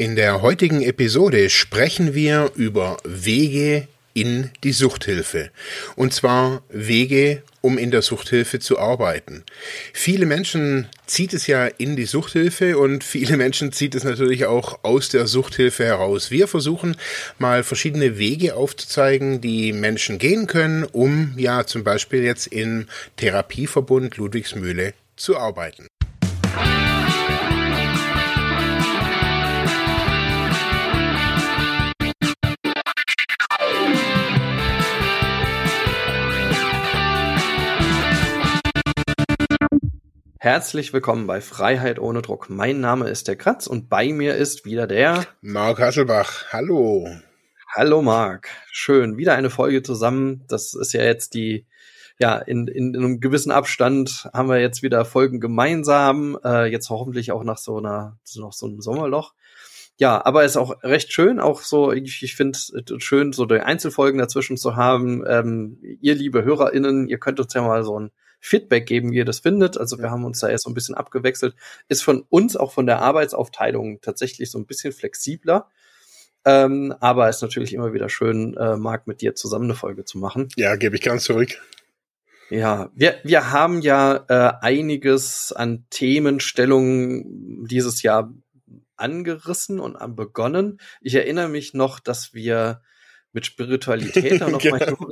In der heutigen Episode sprechen wir über Wege in die Suchthilfe. Und zwar Wege, um in der Suchthilfe zu arbeiten. Viele Menschen zieht es ja in die Suchthilfe und viele Menschen zieht es natürlich auch aus der Suchthilfe heraus. Wir versuchen mal verschiedene Wege aufzuzeigen, die Menschen gehen können, um ja zum Beispiel jetzt im Therapieverbund Ludwigsmühle zu arbeiten. Herzlich willkommen bei Freiheit ohne Druck. Mein Name ist der Kratz und bei mir ist wieder der Marc Hasselbach. Hallo. Hallo Marc. Schön. Wieder eine Folge zusammen. Das ist ja jetzt die, ja, in, in, in einem gewissen Abstand haben wir jetzt wieder Folgen gemeinsam. Äh, jetzt hoffentlich auch nach so einer, noch so einem Sommerloch. Ja, aber ist auch recht schön, auch so, ich, ich finde es schön, so die Einzelfolgen dazwischen zu haben. Ähm, ihr liebe HörerInnen, ihr könnt uns ja mal so ein Feedback geben, wie ihr das findet. Also wir haben uns da erst so ein bisschen abgewechselt. Ist von uns auch von der Arbeitsaufteilung tatsächlich so ein bisschen flexibler. Ähm, aber ist natürlich immer wieder schön, äh, Marc, mit dir zusammen eine Folge zu machen. Ja, gebe ich ganz zurück. Ja, wir, wir haben ja äh, einiges an Themenstellungen dieses Jahr angerissen und an begonnen. Ich erinnere mich noch, dass wir mit Spiritualität da noch genau. mal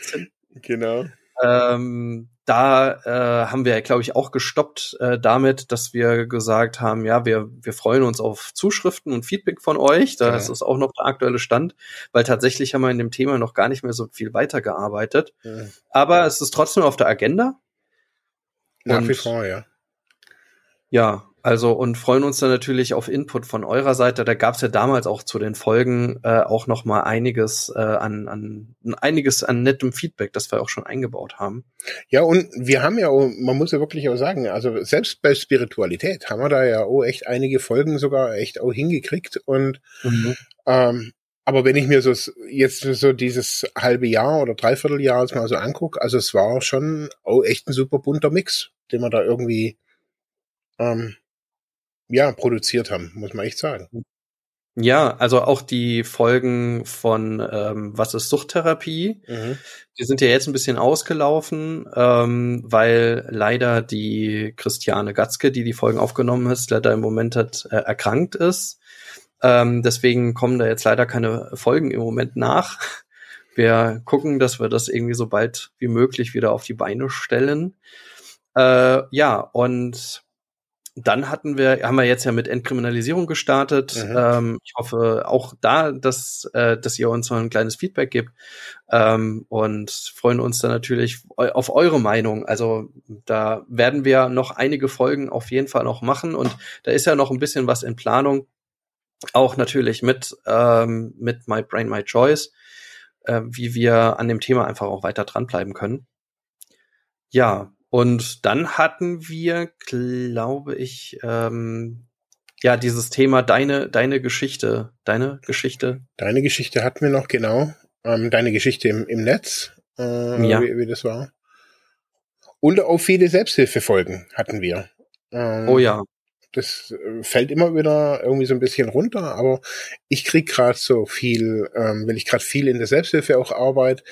sind. Genau. Ähm, da äh, haben wir, glaube ich, auch gestoppt äh, damit, dass wir gesagt haben, ja, wir, wir freuen uns auf Zuschriften und Feedback von euch. Das ja. ist auch noch der aktuelle Stand, weil tatsächlich haben wir in dem Thema noch gar nicht mehr so viel weitergearbeitet. Ja. Aber es ist trotzdem auf der Agenda. Nach wie vor, ja. Ja, also und freuen uns dann natürlich auf Input von eurer Seite. Da gab es ja damals auch zu den Folgen äh, auch noch mal einiges äh, an, an einiges an nettem Feedback, das wir auch schon eingebaut haben. Ja und wir haben ja, auch, man muss ja wirklich auch sagen, also selbst bei Spiritualität haben wir da ja auch echt einige Folgen sogar echt auch hingekriegt und mhm. ähm, aber wenn ich mir so jetzt so dieses halbe Jahr oder Dreivierteljahr jetzt mal so angucke, also es war schon auch echt ein super bunter Mix, den wir da irgendwie ähm, ja, produziert haben, muss man echt sagen. Ja, also auch die Folgen von ähm, Was ist Suchttherapie, mhm. die sind ja jetzt ein bisschen ausgelaufen, ähm, weil leider die Christiane Gatzke, die die Folgen aufgenommen hat, leider im Moment hat, äh, erkrankt ist. Ähm, deswegen kommen da jetzt leider keine Folgen im Moment nach. Wir gucken, dass wir das irgendwie so bald wie möglich wieder auf die Beine stellen. Äh, ja, und dann hatten wir, haben wir jetzt ja mit Entkriminalisierung gestartet. Mhm. Ähm, ich hoffe auch da, dass, äh, dass ihr uns mal ein kleines Feedback gibt ähm, und freuen uns dann natürlich auf eure Meinung. Also da werden wir noch einige Folgen auf jeden Fall noch machen und da ist ja noch ein bisschen was in Planung. Auch natürlich mit, ähm, mit My Brain, My Choice, äh, wie wir an dem Thema einfach auch weiter dranbleiben können. Ja, und dann hatten wir, glaube ich, ähm, ja, dieses Thema deine, deine Geschichte, deine Geschichte. Deine Geschichte hatten wir noch, genau. Ähm, deine Geschichte im, im Netz, äh, ja. wie, wie das war. Und auch viele Selbsthilfefolgen hatten wir. Ähm, oh ja. Das äh, fällt immer wieder irgendwie so ein bisschen runter, aber ich krieg gerade so viel, ähm, wenn ich gerade viel in der Selbsthilfe auch arbeite,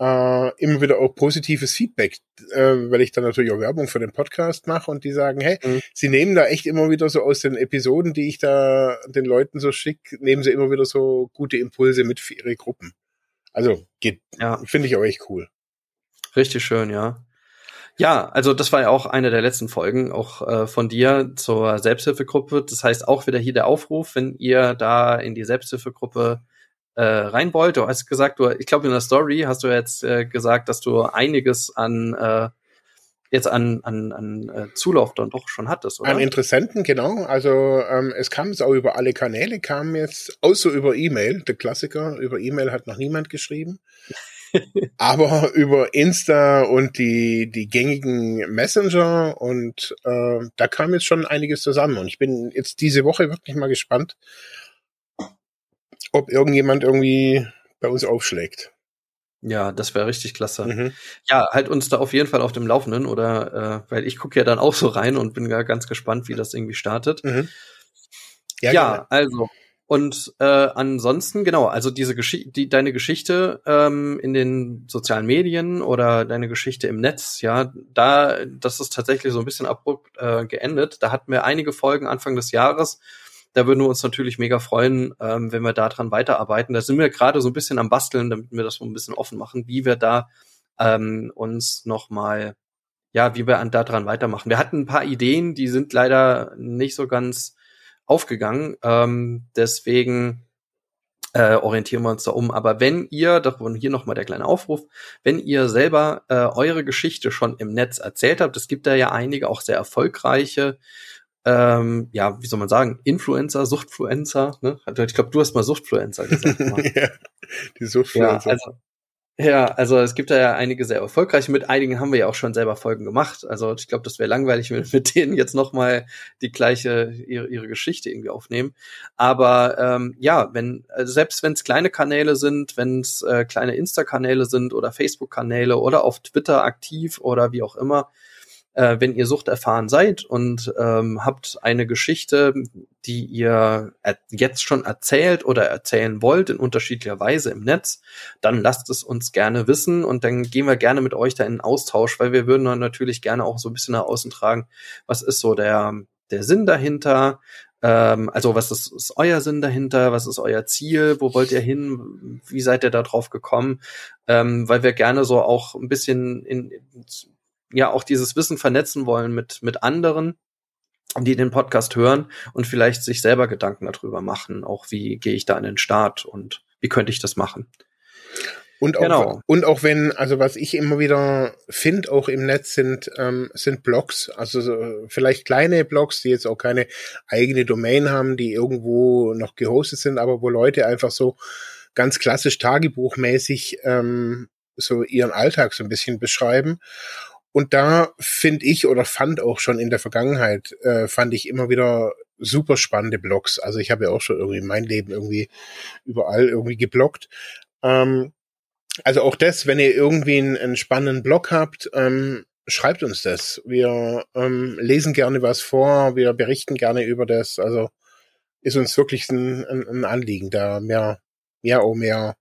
äh, immer wieder auch positives Feedback, äh, weil ich dann natürlich auch Werbung für den Podcast mache und die sagen, hey, mhm. sie nehmen da echt immer wieder so aus den Episoden, die ich da den Leuten so schicke, nehmen sie immer wieder so gute Impulse mit für ihre Gruppen. Also geht, ja. finde ich auch echt cool. Richtig schön, ja. Ja, also das war ja auch eine der letzten Folgen, auch äh, von dir zur Selbsthilfegruppe. Das heißt auch wieder hier der Aufruf, wenn ihr da in die Selbsthilfegruppe äh, rein wollt. Du hast gesagt, du, ich glaube in der Story hast du jetzt äh, gesagt, dass du einiges an äh, jetzt an, an, an äh, Zulauf dann doch schon hattest, oder? An Interessenten, genau. Also ähm, es kam es auch über alle Kanäle, kam jetzt, außer über E-Mail, der Klassiker, über E-Mail hat noch niemand geschrieben. aber über Insta und die, die gängigen Messenger und äh, da kam jetzt schon einiges zusammen. Und ich bin jetzt diese Woche wirklich mal gespannt, ob irgendjemand irgendwie bei uns aufschlägt. Ja, das wäre richtig klasse. Mhm. Ja, halt uns da auf jeden Fall auf dem Laufenden oder äh, weil ich gucke ja dann auch so rein und bin ja ganz gespannt, wie das irgendwie startet. Mhm. Ja, ja also und äh, ansonsten, genau, also diese Geschichte, die, deine Geschichte ähm, in den sozialen Medien oder deine Geschichte im Netz, ja, da, das ist tatsächlich so ein bisschen abrupt äh, geendet. Da hatten wir einige Folgen Anfang des Jahres. Da würden wir uns natürlich mega freuen, ähm, wenn wir daran weiterarbeiten. Da sind wir gerade so ein bisschen am Basteln, damit wir das so ein bisschen offen machen, wie wir da ähm, uns nochmal, ja, wie wir an daran weitermachen. Wir hatten ein paar Ideen, die sind leider nicht so ganz aufgegangen. Ähm, deswegen äh, orientieren wir uns da um. Aber wenn ihr, davon hier nochmal der kleine Aufruf, wenn ihr selber äh, eure Geschichte schon im Netz erzählt habt, es gibt da ja einige auch sehr erfolgreiche, ähm, ja, wie soll man sagen, Influencer, Suchtfluencer, ne? Ich glaube, du hast mal Suchtfluencer gesagt. ja, die Suchtfluencer. Ja, also, ja, also es gibt da ja einige sehr erfolgreiche. Mit einigen haben wir ja auch schon selber Folgen gemacht. Also ich glaube, das wäre langweilig, mit, mit denen jetzt nochmal die gleiche, ihre, ihre Geschichte irgendwie aufnehmen. Aber ähm, ja, wenn, also selbst wenn es kleine Kanäle sind, wenn es äh, kleine Insta-Kanäle sind oder Facebook-Kanäle oder auf Twitter aktiv oder wie auch immer, äh, wenn ihr suchterfahren seid und ähm, habt eine Geschichte, die ihr jetzt schon erzählt oder erzählen wollt in unterschiedlicher Weise im Netz, dann lasst es uns gerne wissen und dann gehen wir gerne mit euch da in Austausch, weil wir würden dann natürlich gerne auch so ein bisschen nach außen tragen, was ist so der, der Sinn dahinter, ähm, also was ist, ist euer Sinn dahinter? Was ist euer Ziel? Wo wollt ihr hin? Wie seid ihr da drauf gekommen? Ähm, weil wir gerne so auch ein bisschen in, ja auch dieses Wissen vernetzen wollen mit, mit anderen, die den Podcast hören und vielleicht sich selber Gedanken darüber machen, auch wie gehe ich da in den Start und wie könnte ich das machen. Und auch, genau. und auch wenn, also was ich immer wieder finde, auch im Netz sind, ähm, sind Blogs, also so, vielleicht kleine Blogs, die jetzt auch keine eigene Domain haben, die irgendwo noch gehostet sind, aber wo Leute einfach so ganz klassisch tagebuchmäßig ähm, so ihren Alltag so ein bisschen beschreiben. Und da finde ich oder fand auch schon in der Vergangenheit, äh, fand ich immer wieder super spannende Blogs. Also ich habe ja auch schon irgendwie mein Leben irgendwie überall irgendwie geblockt. Ähm, also auch das, wenn ihr irgendwie einen, einen spannenden Blog habt, ähm, schreibt uns das. Wir ähm, lesen gerne was vor, wir berichten gerne über das. Also ist uns wirklich ein, ein, ein Anliegen, da mehr, mehr, oh mehr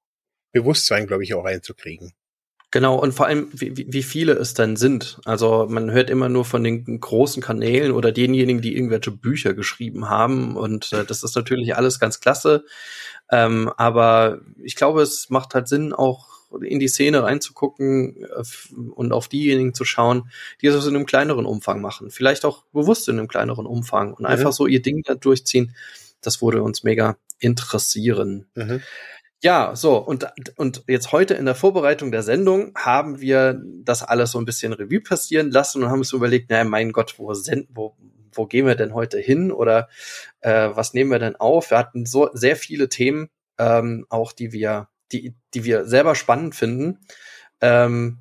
Bewusstsein, glaube ich, auch reinzukriegen. Genau, und vor allem, wie, wie viele es dann sind. Also man hört immer nur von den großen Kanälen oder denjenigen, die irgendwelche Bücher geschrieben haben. Und äh, das ist natürlich alles ganz klasse. Ähm, aber ich glaube, es macht halt Sinn, auch in die Szene reinzugucken äh, und auf diejenigen zu schauen, die das in einem kleineren Umfang machen. Vielleicht auch bewusst in einem kleineren Umfang und mhm. einfach so ihr Ding da durchziehen. Das würde uns mega interessieren. Mhm. Ja, so, und, und jetzt heute in der Vorbereitung der Sendung haben wir das alles so ein bisschen Revue passieren lassen und haben uns überlegt, naja, mein Gott, wo, senden, wo, wo gehen wir denn heute hin oder äh, was nehmen wir denn auf? Wir hatten so sehr viele Themen, ähm, auch die wir, die, die wir selber spannend finden. Ähm,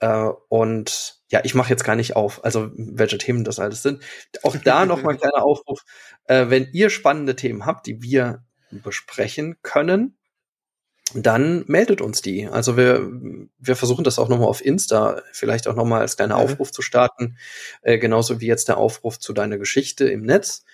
äh, und ja, ich mache jetzt gar nicht auf, also welche Themen das alles sind. Auch da noch mal ein kleiner Aufruf. Äh, wenn ihr spannende Themen habt, die wir besprechen können, dann meldet uns die. Also wir, wir versuchen das auch nochmal auf Insta, vielleicht auch nochmal als kleiner mhm. Aufruf zu starten, äh, genauso wie jetzt der Aufruf zu deiner Geschichte im Netz,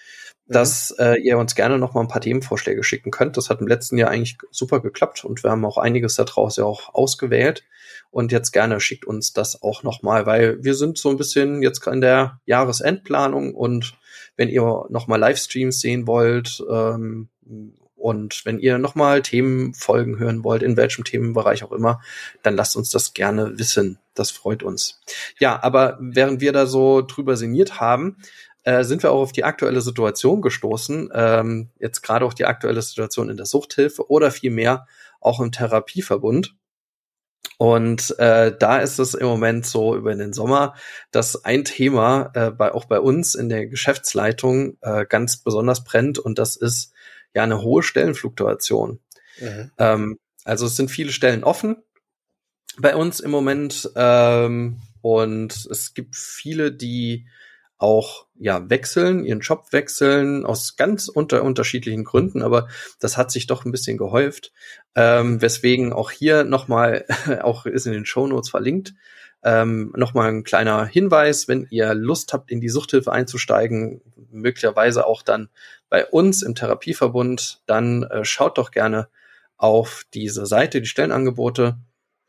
mhm. dass äh, ihr uns gerne nochmal ein paar Themenvorschläge schicken könnt. Das hat im letzten Jahr eigentlich super geklappt und wir haben auch einiges daraus ja auch ausgewählt. Und jetzt gerne schickt uns das auch nochmal, weil wir sind so ein bisschen jetzt in der Jahresendplanung und wenn ihr nochmal Livestreams sehen wollt ähm, und wenn ihr nochmal Themenfolgen hören wollt, in welchem Themenbereich auch immer, dann lasst uns das gerne wissen. Das freut uns. Ja, aber während wir da so drüber sinniert haben, äh, sind wir auch auf die aktuelle Situation gestoßen. Ähm, jetzt gerade auch die aktuelle Situation in der Suchthilfe oder vielmehr auch im Therapieverbund. Und äh, da ist es im Moment so über den Sommer, dass ein Thema äh, bei, auch bei uns in der Geschäftsleitung äh, ganz besonders brennt und das ist ja eine hohe Stellenfluktuation. Mhm. Ähm, also es sind viele Stellen offen bei uns im Moment ähm, und es gibt viele, die auch ja wechseln, ihren Job wechseln aus ganz unter unterschiedlichen Gründen, aber das hat sich doch ein bisschen gehäuft, ähm, weswegen auch hier nochmal auch ist in den Show Notes verlinkt Ähm, Nochmal ein kleiner Hinweis, wenn ihr Lust habt, in die Suchthilfe einzusteigen, möglicherweise auch dann bei uns im Therapieverbund, dann äh, schaut doch gerne auf diese Seite, die Stellenangebote.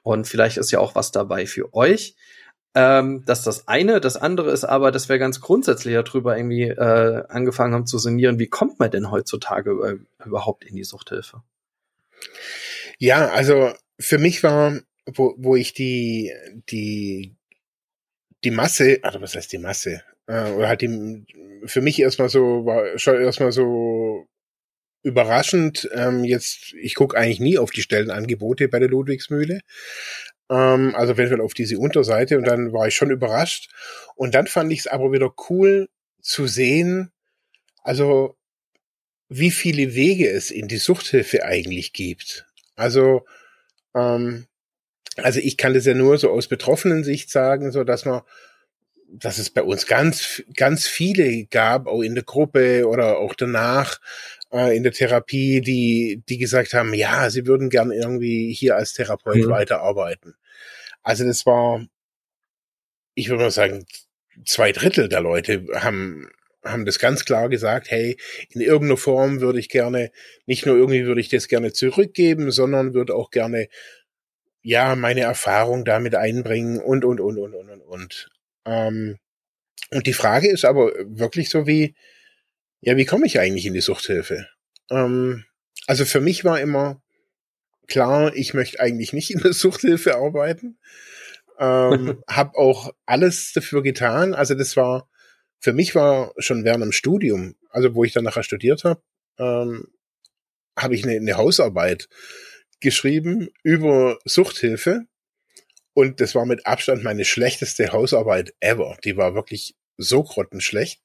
Und vielleicht ist ja auch was dabei für euch. Ähm, das ist das eine. Das andere ist aber, dass wir ganz grundsätzlich darüber irgendwie äh, angefangen haben zu sinnieren, wie kommt man denn heutzutage über, überhaupt in die Suchthilfe? Ja, also für mich war, wo, wo ich die, die, die Masse, also was heißt die Masse? Äh, oder halt die, für mich erstmal so, war schon erstmal so überraschend. Ähm, jetzt, ich gucke eigentlich nie auf die Stellenangebote bei der Ludwigsmühle. Ähm, also wenn auf diese Unterseite und dann war ich schon überrascht. Und dann fand ich es aber wieder cool zu sehen, also wie viele Wege es in die Suchthilfe eigentlich gibt. Also, ähm, also ich kann das ja nur so aus betroffenen Sicht sagen, so dass man, dass es bei uns ganz, ganz viele gab, auch in der Gruppe oder auch danach äh, in der Therapie, die, die gesagt haben, ja, sie würden gern irgendwie hier als Therapeut mhm. weiterarbeiten. Also das war, ich würde mal sagen, zwei Drittel der Leute haben haben das ganz klar gesagt, hey, in irgendeiner Form würde ich gerne, nicht nur irgendwie würde ich das gerne zurückgeben, sondern würde auch gerne, ja, meine Erfahrung damit einbringen und, und, und, und, und, und, und. Ähm, und die Frage ist aber wirklich so wie, ja, wie komme ich eigentlich in die Suchthilfe? Ähm, also für mich war immer klar, ich möchte eigentlich nicht in der Suchthilfe arbeiten. Ähm, hab auch alles dafür getan. Also das war, für mich war schon während dem Studium, also wo ich dann nachher studiert habe, ähm, habe ich eine, eine Hausarbeit geschrieben über Suchthilfe. Und das war mit Abstand meine schlechteste Hausarbeit ever. Die war wirklich so grottenschlecht.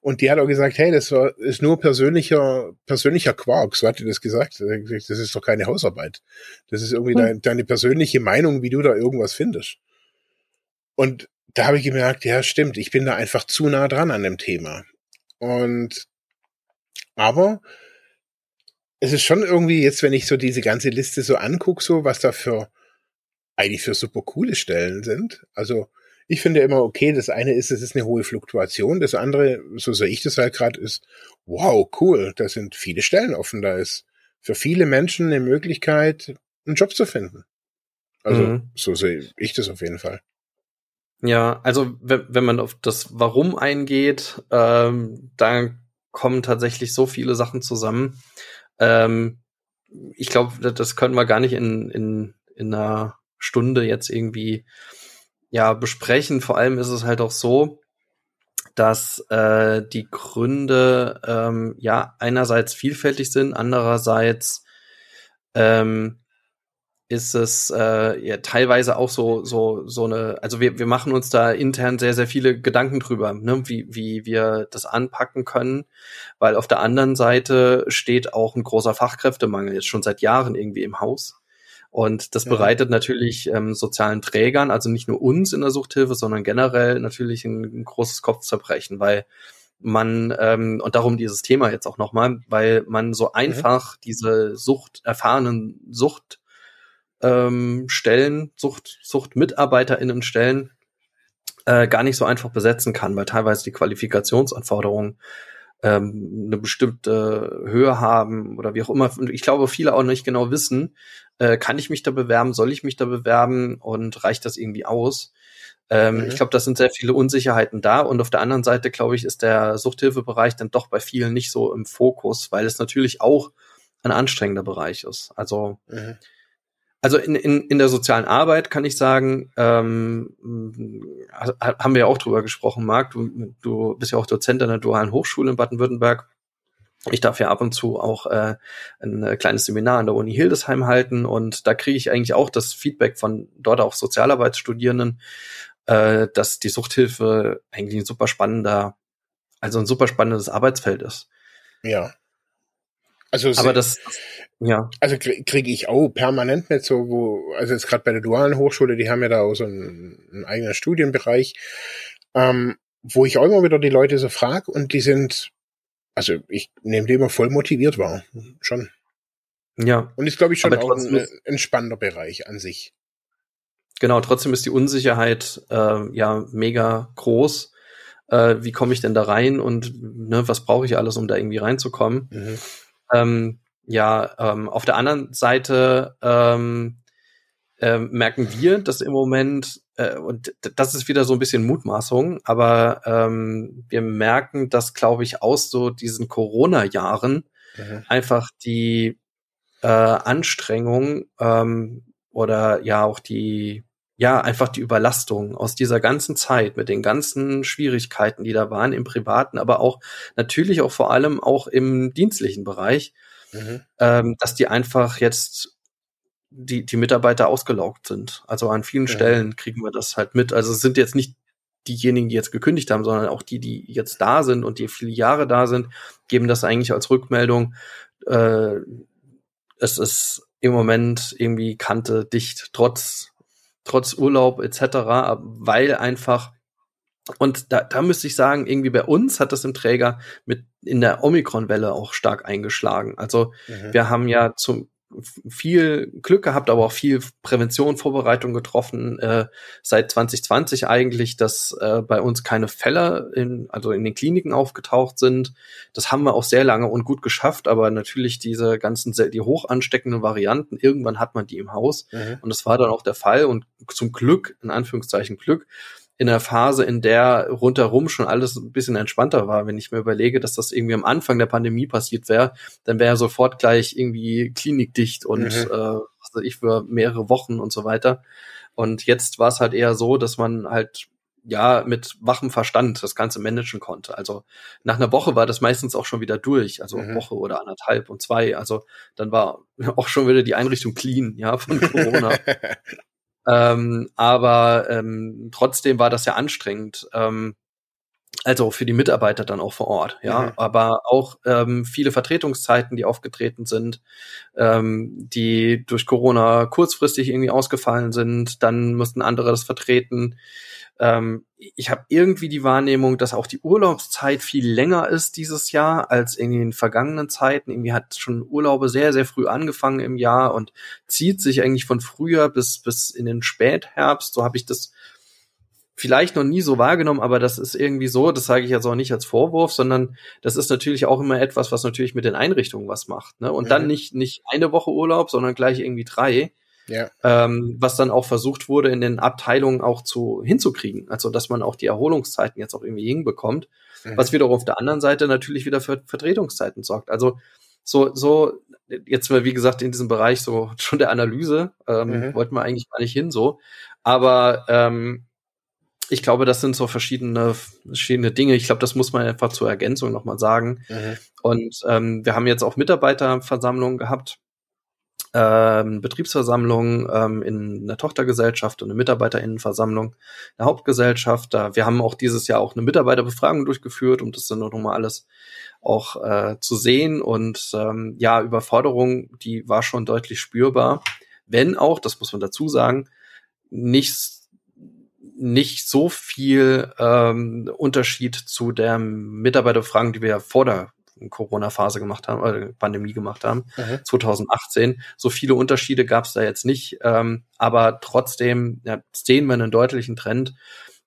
Und die hat auch gesagt, hey, das war, ist nur persönlicher, persönlicher Quark. So hat die das gesagt. Das ist doch keine Hausarbeit. Das ist irgendwie hm. dein, deine persönliche Meinung, wie du da irgendwas findest. Und da habe ich gemerkt, ja, stimmt, ich bin da einfach zu nah dran an dem Thema. Und aber es ist schon irgendwie jetzt, wenn ich so diese ganze Liste so angucke, so was da für eigentlich für super coole Stellen sind. Also ich finde immer okay, das eine ist, es ist eine hohe Fluktuation, das andere, so sehe ich das halt gerade, ist, wow, cool, da sind viele Stellen offen, da ist für viele Menschen eine Möglichkeit, einen Job zu finden. Also mhm. so sehe ich das auf jeden Fall. Ja, also wenn man auf das Warum eingeht, ähm, da kommen tatsächlich so viele Sachen zusammen. Ähm, ich glaube, das können wir gar nicht in, in, in einer Stunde jetzt irgendwie ja besprechen. Vor allem ist es halt auch so, dass äh, die Gründe ähm, ja einerseits vielfältig sind, andererseits ähm, ist es äh, ja, teilweise auch so so so eine also wir wir machen uns da intern sehr sehr viele Gedanken drüber ne, wie wie wir das anpacken können weil auf der anderen Seite steht auch ein großer Fachkräftemangel jetzt schon seit Jahren irgendwie im Haus und das ja. bereitet natürlich ähm, sozialen Trägern also nicht nur uns in der Suchthilfe sondern generell natürlich ein, ein großes Kopfzerbrechen weil man ähm, und darum dieses Thema jetzt auch nochmal weil man so einfach ja. diese Sucht erfahrenen Sucht ähm, Stellen, Sucht, SuchtmitarbeiterInnen Stellen äh, gar nicht so einfach besetzen kann, weil teilweise die Qualifikationsanforderungen ähm, eine bestimmte Höhe haben oder wie auch immer. Ich glaube, viele auch nicht genau wissen, äh, kann ich mich da bewerben, soll ich mich da bewerben und reicht das irgendwie aus? Ähm, mhm. Ich glaube, das sind sehr viele Unsicherheiten da. Und auf der anderen Seite, glaube ich, ist der Suchthilfebereich dann doch bei vielen nicht so im Fokus, weil es natürlich auch ein anstrengender Bereich ist. Also mhm also in, in, in der sozialen Arbeit kann ich sagen, ähm, haben wir ja auch drüber gesprochen, Marc, du, du bist ja auch Dozent an der Dualen Hochschule in Baden-Württemberg. Ich darf ja ab und zu auch äh, ein kleines Seminar an der Uni Hildesheim halten und da kriege ich eigentlich auch das Feedback von dort auch Sozialarbeitsstudierenden, äh, dass die Suchthilfe eigentlich ein super spannender, also ein super spannendes Arbeitsfeld ist. Ja. Also aber das ja. Also kriege ich auch permanent mit so, wo, also jetzt gerade bei der dualen Hochschule, die haben ja da auch so einen, einen eigenen Studienbereich, ähm, wo ich auch immer wieder die Leute so frage und die sind, also ich nehme die immer voll motiviert wahr. Schon. Ja. Und ist, glaube ich, schon auch ein, ein spannender Bereich an sich. genau, trotzdem ist die Unsicherheit äh, ja mega groß. Äh, wie komme ich denn da rein und ne, was brauche ich alles, um da irgendwie reinzukommen? Mhm. Ähm, ja, ähm, auf der anderen Seite ähm, äh, merken wir, dass im Moment, äh, und das ist wieder so ein bisschen Mutmaßung, aber ähm, wir merken, dass, glaube ich, aus so diesen Corona-Jahren mhm. einfach die äh, Anstrengung ähm, oder ja auch die ja, einfach die Überlastung aus dieser ganzen Zeit mit den ganzen Schwierigkeiten, die da waren im privaten, aber auch natürlich auch vor allem auch im dienstlichen Bereich, mhm. ähm, dass die einfach jetzt die, die Mitarbeiter ausgelaugt sind. Also an vielen ja. Stellen kriegen wir das halt mit. Also es sind jetzt nicht diejenigen, die jetzt gekündigt haben, sondern auch die, die jetzt da sind und die viele Jahre da sind, geben das eigentlich als Rückmeldung. Äh, es ist im Moment irgendwie Kante dicht, trotz, trotz Urlaub etc., weil einfach und da, da müsste ich sagen, irgendwie bei uns hat das im Träger mit in der Omikron-Welle auch stark eingeschlagen. Also mhm. wir haben ja zum viel Glück gehabt, aber auch viel Prävention, Vorbereitung getroffen äh, seit 2020 eigentlich, dass äh, bei uns keine Fälle in, also in den Kliniken aufgetaucht sind. Das haben wir auch sehr lange und gut geschafft, aber natürlich diese ganzen, die hoch ansteckenden Varianten, irgendwann hat man die im Haus mhm. und das war dann auch der Fall und zum Glück, in Anführungszeichen Glück, in der Phase, in der rundherum schon alles ein bisschen entspannter war. Wenn ich mir überlege, dass das irgendwie am Anfang der Pandemie passiert wäre, dann wäre sofort gleich irgendwie klinikdicht und mhm. äh, was weiß ich für mehrere Wochen und so weiter. Und jetzt war es halt eher so, dass man halt ja mit wachem Verstand das Ganze managen konnte. Also nach einer Woche war das meistens auch schon wieder durch, also mhm. Woche oder anderthalb und zwei. Also dann war auch schon wieder die Einrichtung clean, ja, von Corona. Ähm, aber ähm, trotzdem war das ja anstrengend. Ähm, also für die Mitarbeiter dann auch vor Ort, ja. Mhm. Aber auch ähm, viele Vertretungszeiten, die aufgetreten sind, ähm, die durch Corona kurzfristig irgendwie ausgefallen sind, dann mussten andere das vertreten. Ähm, ich habe irgendwie die Wahrnehmung, dass auch die Urlaubszeit viel länger ist dieses Jahr als in den vergangenen Zeiten. Irgendwie hat schon Urlaube sehr, sehr früh angefangen im Jahr und zieht sich eigentlich von früher bis, bis in den Spätherbst. So habe ich das vielleicht noch nie so wahrgenommen, aber das ist irgendwie so, das sage ich jetzt auch nicht als Vorwurf, sondern das ist natürlich auch immer etwas, was natürlich mit den Einrichtungen was macht. Ne? Und mhm. dann nicht, nicht eine Woche Urlaub, sondern gleich irgendwie drei. Ja. Ähm, was dann auch versucht wurde, in den Abteilungen auch zu hinzukriegen. Also dass man auch die Erholungszeiten jetzt auch irgendwie hinbekommt. Mhm. Was wiederum auf der anderen Seite natürlich wieder für Vertretungszeiten sorgt. Also so, so, jetzt mal, wie gesagt, in diesem Bereich so schon der Analyse, ähm, mhm. wollten wir eigentlich gar nicht hin so. Aber ähm, ich glaube, das sind so verschiedene, verschiedene Dinge. Ich glaube, das muss man einfach zur Ergänzung nochmal sagen. Mhm. Und ähm, wir haben jetzt auch Mitarbeiterversammlungen gehabt ähm, Betriebsversammlung ähm, in einer Tochtergesellschaft und eine Mitarbeiterinnenversammlung, eine Hauptgesellschaft. Da, wir haben auch dieses Jahr auch eine Mitarbeiterbefragung durchgeführt, um das dann noch mal alles auch äh, zu sehen. Und ähm, ja, Überforderung, die war schon deutlich spürbar. Wenn auch, das muss man dazu sagen, nicht nicht so viel ähm, Unterschied zu der Mitarbeiterbefragung, die wir ja vor der Corona-Phase gemacht haben, äh, Pandemie gemacht haben, mhm. 2018. So viele Unterschiede gab es da jetzt nicht, ähm, aber trotzdem ja, sehen wir einen deutlichen Trend,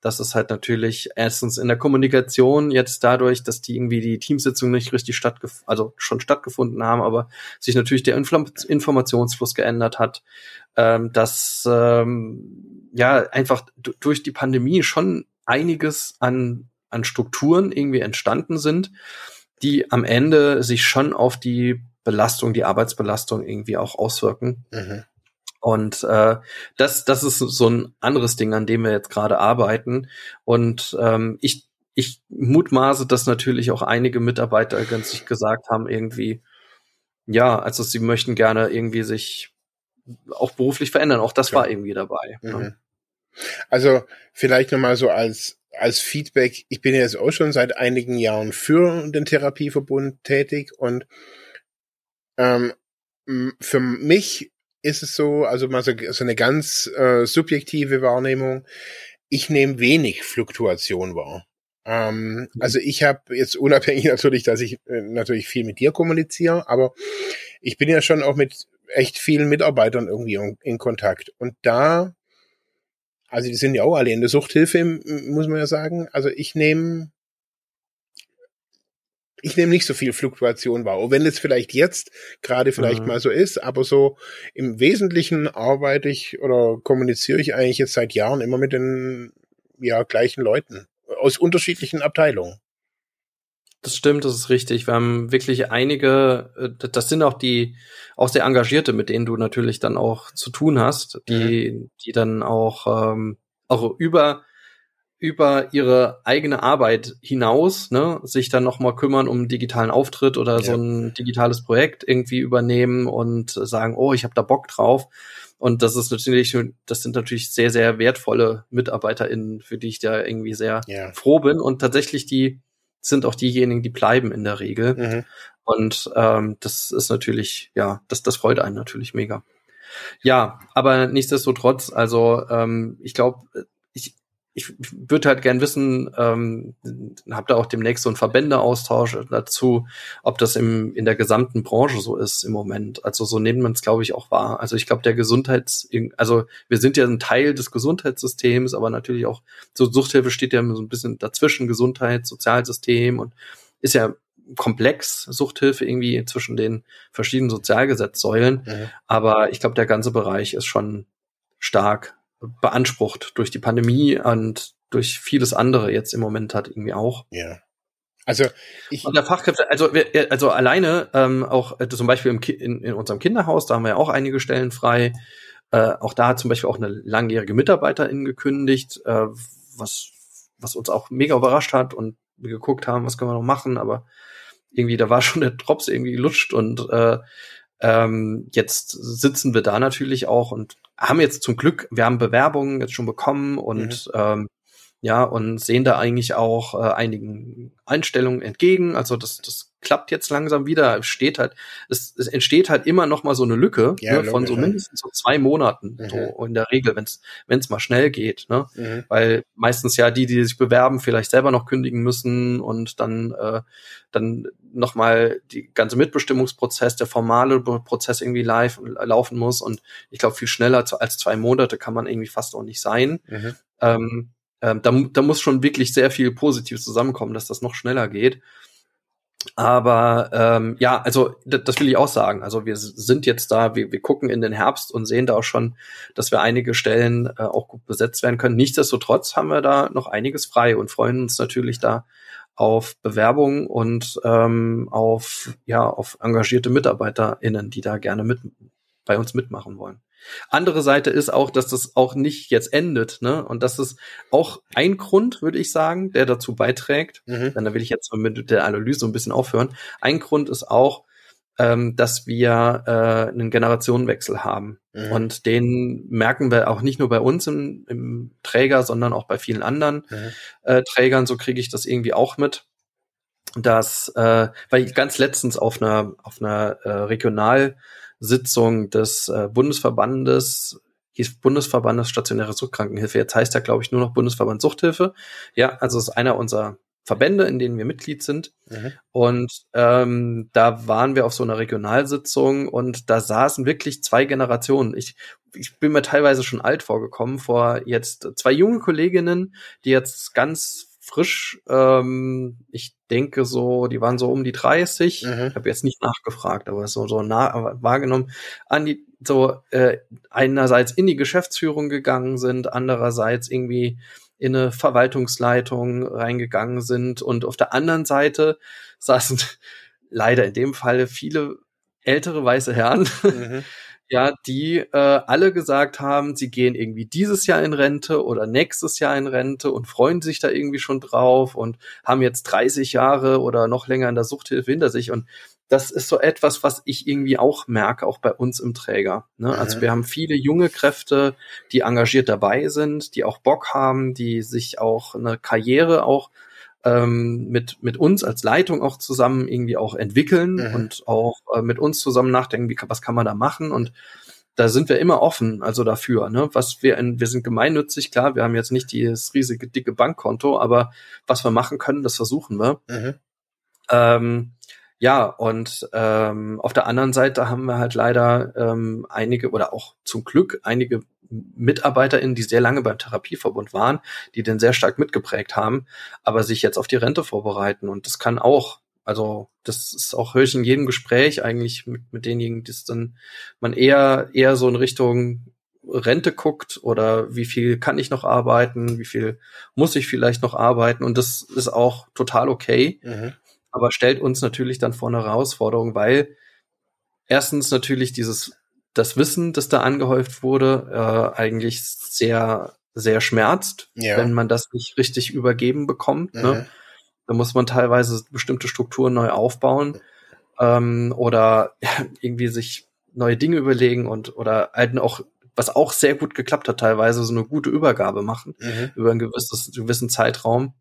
dass es halt natürlich erstens in der Kommunikation jetzt dadurch, dass die irgendwie die Teamsitzungen nicht richtig stattgef also schon stattgefunden haben, aber sich natürlich der Infl Informationsfluss geändert hat, ähm, dass ähm, ja einfach durch die Pandemie schon einiges an an Strukturen irgendwie entstanden sind, die am Ende sich schon auf die Belastung, die Arbeitsbelastung irgendwie auch auswirken. Mhm. Und äh, das, das ist so ein anderes Ding, an dem wir jetzt gerade arbeiten. Und ähm, ich, ich mutmaße, dass natürlich auch einige Mitarbeiter ganz sich gesagt haben, irgendwie, ja, also sie möchten gerne irgendwie sich auch beruflich verändern. Auch das ja. war irgendwie dabei. Mhm. Ne? Also vielleicht nochmal so als als Feedback, ich bin jetzt auch schon seit einigen Jahren für den Therapieverbund tätig und ähm, für mich ist es so, also mal so, so eine ganz äh, subjektive Wahrnehmung, ich nehme wenig Fluktuation wahr. Ähm, mhm. Also ich habe jetzt unabhängig natürlich, dass ich äh, natürlich viel mit dir kommuniziere, aber ich bin ja schon auch mit echt vielen Mitarbeitern irgendwie in, in Kontakt. Und da Also die sind ja auch alle in der Suchthilfe, muss man ja sagen. Also ich nehme ich nehme nicht so viel Fluktuation wahr. Auch wenn es vielleicht jetzt gerade vielleicht mhm. mal so ist, aber so im Wesentlichen arbeite ich oder kommuniziere ich eigentlich jetzt seit Jahren immer mit den ja, gleichen Leuten aus unterschiedlichen Abteilungen. Das stimmt, das ist richtig. Wir haben wirklich einige, äh, das sind auch die, auch sehr Engagierte, mit denen du natürlich dann auch zu tun hast, die, mhm. die dann auch, ähm, auch über, über ihre eigene Arbeit hinaus, ne, sich dann nochmal kümmern um digitalen Auftritt oder ja. so ein digitales Projekt irgendwie übernehmen und sagen, oh, ich habe da Bock drauf. Und das ist natürlich, das sind natürlich sehr, sehr wertvolle MitarbeiterInnen, für die ich da irgendwie sehr ja. froh bin. Und tatsächlich die sind auch diejenigen, die bleiben in der Regel. Mhm. Und ähm, das ist natürlich, ja, das, das freut einen natürlich mega. Ja, aber nichtsdestotrotz, also ähm, ich glaube, ich, würde halt gern wissen, ähm, habt ihr auch demnächst so einen Verbändeaustausch dazu, ob das im, in der gesamten Branche so ist im Moment. Also so nehmen man es, glaube ich, auch wahr. Also ich glaube, der Gesundheits, also wir sind ja ein Teil des Gesundheitssystems, aber natürlich auch, so Suchthilfe steht ja so ein bisschen dazwischen, Gesundheit, Sozialsystem und ist ja komplex, Suchthilfe irgendwie zwischen den verschiedenen Sozialgesetzsäulen. Mhm. Aber ich glaube, der ganze Bereich ist schon stark beansprucht durch die Pandemie und durch vieles andere jetzt im Moment hat irgendwie auch. Ja. Also ich und der Fachkräfte, also wir, also alleine ähm, auch äh, zum Beispiel im, in, in unserem Kinderhaus, da haben wir ja auch einige Stellen frei. Äh, auch da hat zum Beispiel auch eine langjährige Mitarbeiterin gekündigt, äh, was was uns auch mega überrascht hat und wir geguckt haben, was können wir noch machen, aber irgendwie da war schon der Drops irgendwie gelutscht und äh, ähm, jetzt sitzen wir da natürlich auch und haben jetzt zum Glück, wir haben Bewerbungen jetzt schon bekommen und mhm. ähm, ja, und sehen da eigentlich auch äh, einigen Einstellungen entgegen. Also das, das klappt jetzt langsam wieder. Es steht halt, es, es entsteht halt immer noch mal so eine Lücke ja, ne, von so mindestens so zwei Monaten, mhm. so in der Regel, wenn es wenn es mal schnell geht, ne? Mhm. Weil meistens ja die, die sich bewerben, vielleicht selber noch kündigen müssen und dann äh, dann noch mal die ganze Mitbestimmungsprozess, der formale Prozess irgendwie live laufen muss und ich glaube viel schneller als zwei Monate kann man irgendwie fast auch nicht sein. Mhm. Ähm, ähm, da, da muss schon wirklich sehr viel Positives zusammenkommen, dass das noch schneller geht. Aber ähm, ja, also das will ich auch sagen. Also wir sind jetzt da, wir, wir gucken in den Herbst und sehen da auch schon, dass wir einige Stellen äh, auch gut besetzt werden können. Nichtsdestotrotz haben wir da noch einiges frei und freuen uns natürlich da auf Bewerbungen und ähm, auf ja auf engagierte MitarbeiterInnen, die da gerne mit bei uns mitmachen wollen. Andere Seite ist auch, dass das auch nicht jetzt endet, ne? Und das ist auch ein Grund, würde ich sagen, der dazu beiträgt. Mhm. Dann will ich jetzt mit der Analyse ein bisschen aufhören. Ein Grund ist auch, ähm, dass wir äh, einen Generationenwechsel haben. Mhm. Und den merken wir auch nicht nur bei uns im, im Träger, sondern auch bei vielen anderen mhm. äh, Trägern. So kriege ich das irgendwie auch mit dass äh, weil ich ganz letztens auf einer auf einer äh, Regional Sitzung des äh, Bundesverbandes, hieß Bundesverbandes Stationäre Suchtkrankenhilfe. Jetzt heißt er, glaube ich, nur noch Bundesverband Suchthilfe. Ja, also ist einer unserer Verbände, in denen wir Mitglied sind. Mhm. Und ähm, da waren wir auf so einer Regionalsitzung und da saßen wirklich zwei Generationen. Ich, ich bin mir teilweise schon alt vorgekommen, vor jetzt zwei junge Kolleginnen, die jetzt ganz frisch, ähm, ich denke so, die waren so um die 30. Mhm. Ich habe jetzt nicht nachgefragt, aber so so nah wahrgenommen, an die so äh, einerseits in die Geschäftsführung gegangen sind, andererseits irgendwie in eine Verwaltungsleitung reingegangen sind und auf der anderen Seite saßen leider in dem Falle viele ältere weiße Herren, mhm ja, die äh, alle gesagt haben, sie gehen irgendwie dieses Jahr in Rente oder nächstes Jahr in Rente und freuen sich da irgendwie schon drauf und haben jetzt 30 Jahre oder noch länger in der Suchthilfe hinter sich. Und das ist so etwas, was ich irgendwie auch merke, auch bei uns im Träger. Ne? Also mhm. wir haben viele junge Kräfte, die engagiert dabei sind, die auch Bock haben, die sich auch eine Karriere auch ähm, mit, mit uns als Leitung auch zusammen irgendwie auch entwickeln mhm. und auch äh, mit uns zusammen nachdenken, wie, was kann man da machen und da sind wir immer offen, also dafür, ne? Was wir in, wir sind gemeinnützig, klar, wir haben jetzt nicht dieses riesige, dicke Bankkonto, aber was wir machen können, das versuchen wir. Mhm. Ähm, ja, und ähm, auf der anderen Seite haben wir halt leider ähm, einige oder auch zum Glück einige MitarbeiterInnen, die sehr lange beim Therapieverbund waren, die den sehr stark mitgeprägt haben, aber sich jetzt auf die Rente vorbereiten. Und das kann auch, also das ist auch höre ich in jedem Gespräch eigentlich mit, mit denjenigen, die dann man eher, eher so in Richtung Rente guckt oder wie viel kann ich noch arbeiten, wie viel muss ich vielleicht noch arbeiten und das ist auch total okay, mhm. aber stellt uns natürlich dann vor eine Herausforderung, weil erstens natürlich dieses das Wissen, das da angehäuft wurde, äh, eigentlich sehr sehr schmerzt, ja. wenn man das nicht richtig übergeben bekommt. Ne? Mhm. Ne? Da muss man teilweise bestimmte Strukturen neu aufbauen ähm, oder irgendwie sich neue Dinge überlegen und oder halt auch was auch sehr gut geklappt hat, teilweise so eine gute Übergabe machen mhm. über einen gewisses, gewissen Zeitraum.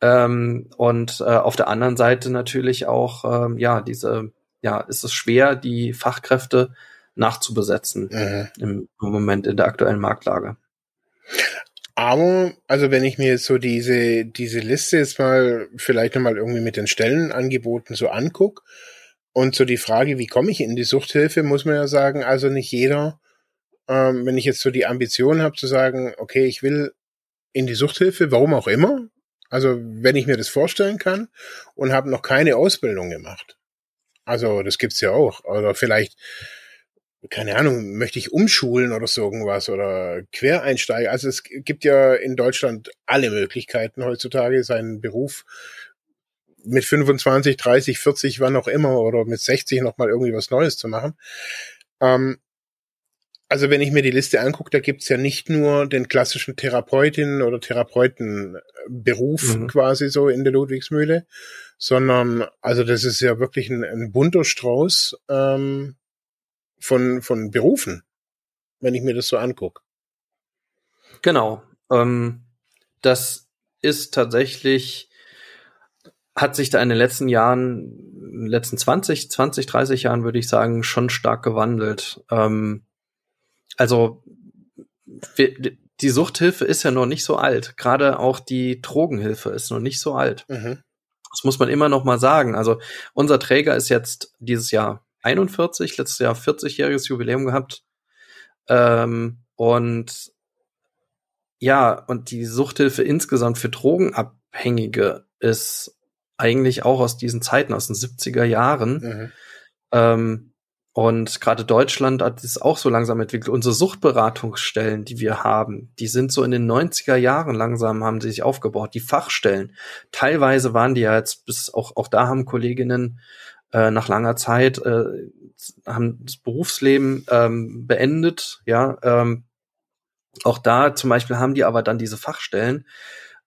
Ähm, und äh, auf der anderen Seite natürlich auch, ähm, ja, diese, ja, ist es schwer, die Fachkräfte nachzubesetzen mhm. im, Moment in der aktuellen Marktlage. Aber, also wenn ich mir jetzt so diese, diese Liste jetzt mal vielleicht nochmal irgendwie mit den Stellenangeboten so anguck und so die Frage, wie komme ich in die Suchthilfe, muss man ja sagen, also nicht jeder ähm, wenn ich jetzt so die Ambition habe zu sagen, okay, ich will in die Suchthilfe, warum auch immer, also wenn ich mir das vorstellen kann und habe noch keine Ausbildung gemacht. Also das gibt's ja auch. Oder vielleicht, keine Ahnung, möchte ich umschulen oder so irgendwas oder Quereinsteiger. Also es gibt ja in Deutschland alle Möglichkeiten heutzutage, seinen Beruf mit 25, 30, 40, wann auch immer oder mit 60 nochmal irgendwie was Neues zu machen. Ähm, also wenn ich mir die Liste angucke, da gibt's ja nicht nur den klassischen Therapeutinnen oder Therapeutenberuf mhm. quasi so in der Ludwigsmühle, sondern also das ist ja wirklich ein, ein bunter Strauß ähm, von, von Berufen, wenn ich mir das so angucke. Genau. Ähm, das ist tatsächlich, hat sich da in den letzten Jahren, in den letzten 20, 20, 30 Jahren würde ich sagen, schon stark gewandelt. Ähm, also wir, die Suchthilfe ist ja noch nicht so alt. Gerade auch die Drogenhilfe ist noch nicht so alt. Mhm. Das muss man immer noch mal sagen. Also unser Träger ist jetzt dieses Jahr 41, letztes Jahr 40-jähriges Jubiläum gehabt. Ähm, und ja, und die Suchthilfe insgesamt für Drogenabhängige ist eigentlich auch aus diesen Zeiten, aus den 70er Jahren. Mhm. Ähm, und gerade Deutschland hat es auch so langsam entwickelt. Unsere Suchtberatungsstellen, die wir haben, die sind so in den 90er Jahren langsam, haben sie sich aufgebaut. Die Fachstellen, teilweise waren die ja jetzt bis auch, auch da haben Kolleginnen äh, nach langer Zeit äh, haben das Berufsleben ähm, beendet, ja. Ähm, auch da zum Beispiel haben die aber dann diese Fachstellen,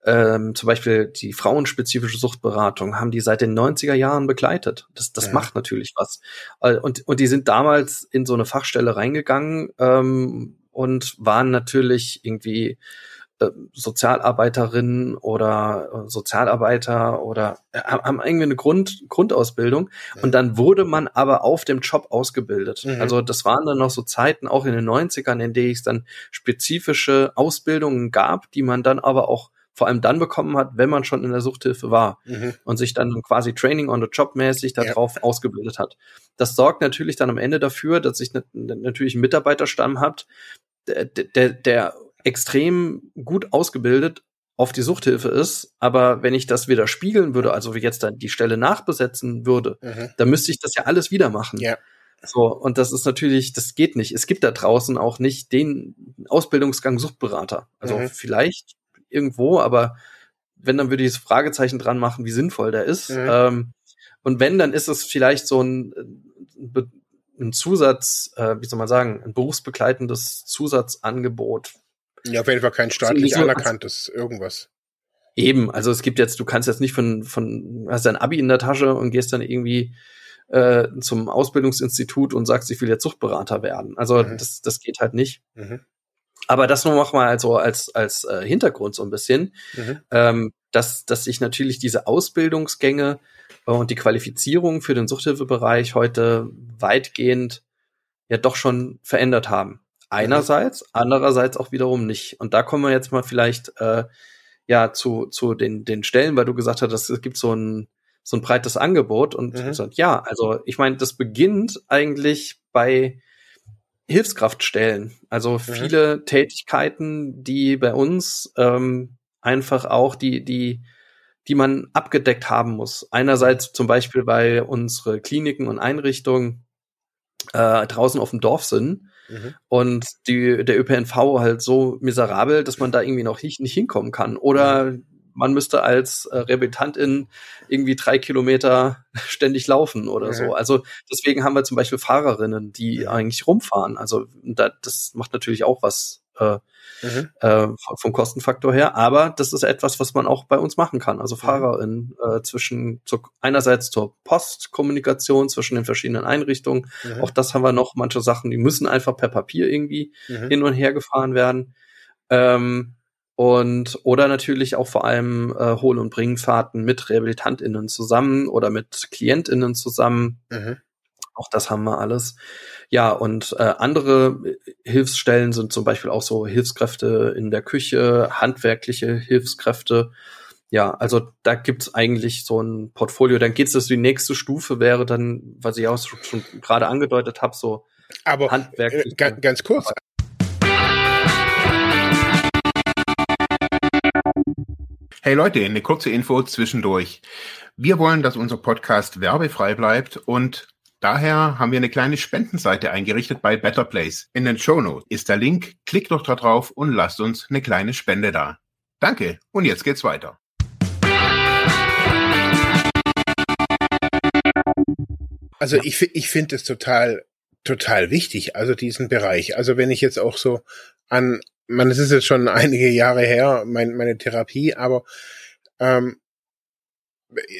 ähm, zum Beispiel die frauenspezifische Suchtberatung haben die seit den 90er Jahren begleitet. Das, das ja. macht natürlich was. Äh, und, und die sind damals in so eine Fachstelle reingegangen ähm, und waren natürlich irgendwie Sozialarbeiterinnen oder äh, Sozialarbeiter oder äh, haben irgendwie eine Grund, Grundausbildung und dann wurde man aber auf dem Job ausgebildet. Mhm. Also das waren dann noch so Zeiten, auch in den 90ern, in denen es dann spezifische Ausbildungen gab, die man dann aber auch vor allem dann bekommen hat, wenn man schon in der Suchthilfe war mhm. und sich dann quasi Training on the Job mäßig darauf ja. ausgebildet hat. Das sorgt natürlich dann am Ende dafür, dass ich natürlich einen Mitarbeiterstamm habt, der, der, der extrem gut ausgebildet auf die Suchthilfe ist, aber wenn ich das wieder spiegeln würde, also wie jetzt dann die Stelle nachbesetzen würde, mhm. dann müsste ich das ja alles wieder machen. Ja. So, und das ist natürlich, das geht nicht. Es gibt da draußen auch nicht den Ausbildungsgang Suchtberater. Also mhm. vielleicht irgendwo, aber wenn, dann würde ich das Fragezeichen dran machen, wie sinnvoll der ist. Mhm. Ähm, und wenn, dann ist es vielleicht so ein, ein Zusatz, äh, wie soll man sagen, ein berufsbegleitendes Zusatzangebot. Ja, auf jeden Fall kein staatlich so, anerkanntes irgendwas. Eben, also es gibt jetzt, du kannst jetzt nicht von, von, hast dein Abi in der Tasche und gehst dann irgendwie äh, zum Ausbildungsinstitut und sagst, ich will jetzt Suchtberater werden. Also mhm. das, das geht halt nicht. Mhm. Aber das nur noch mal also als, als äh, Hintergrund so ein bisschen, mhm. ähm, dass, dass sich natürlich diese Ausbildungsgänge äh, und die Qualifizierung für den Suchthilfebereich heute weitgehend ja doch schon verändert haben. Einerseits, andererseits auch wiederum nicht. Und da kommen wir jetzt mal vielleicht äh, ja zu, zu den, den Stellen, weil du gesagt hast, es gibt so ein, so ein breites Angebot und mhm. gesagt, ja, also ich meine, das beginnt eigentlich bei Hilfskraftstellen. Also mhm. viele mhm. Tätigkeiten, die bei uns ähm, einfach auch die, die, die man abgedeckt haben muss. Einerseits zum Beispiel, weil unsere Kliniken und Einrichtungen äh, draußen auf dem Dorf sind mhm. und die, der ÖPNV halt so miserabel, dass man da irgendwie noch nicht, nicht hinkommen kann. Oder mhm. man müsste als äh, Rehabilitantin irgendwie drei Kilometer ständig laufen oder mhm. so. Also deswegen haben wir zum Beispiel Fahrerinnen, die mhm. eigentlich rumfahren. Also da, das macht natürlich auch was äh, mhm. äh, vom Kostenfaktor her. Aber das ist etwas, was man auch bei uns machen kann. Also mhm. Fahrerin äh, zwischen zu, einerseits zur Postkommunikation zwischen den verschiedenen Einrichtungen. Mhm. Auch das haben wir noch. Manche Sachen, die müssen einfach per Papier irgendwie mhm. hin und her gefahren werden. Ähm, und oder natürlich auch vor allem äh, Hol- und Bringfahrten mit RehabilitantInnen zusammen oder mit KlientInnen zusammen. Mhm. Auch das haben wir alles. Ja, und äh, andere Hilfsstellen sind zum Beispiel auch so Hilfskräfte in der Küche, handwerkliche Hilfskräfte. Ja, also da gibt's eigentlich so ein Portfolio. Dann geht's, dass die nächste Stufe wäre dann, was ich auch schon, gerade angedeutet habe, so Aber handwerkliche. Äh, ganz kurz. Hey Leute, eine kurze Info zwischendurch. Wir wollen, dass unser Podcast werbefrei bleibt und Daher haben wir eine kleine Spendenseite eingerichtet bei Better Place. In den Show Notes ist der Link. Klickt doch da drauf und lasst uns eine kleine Spende da. Danke und jetzt geht's weiter. Also ich, ich finde es total, total wichtig, also diesen Bereich. Also wenn ich jetzt auch so an, man, es ist jetzt schon einige Jahre her, mein, meine Therapie, aber ähm,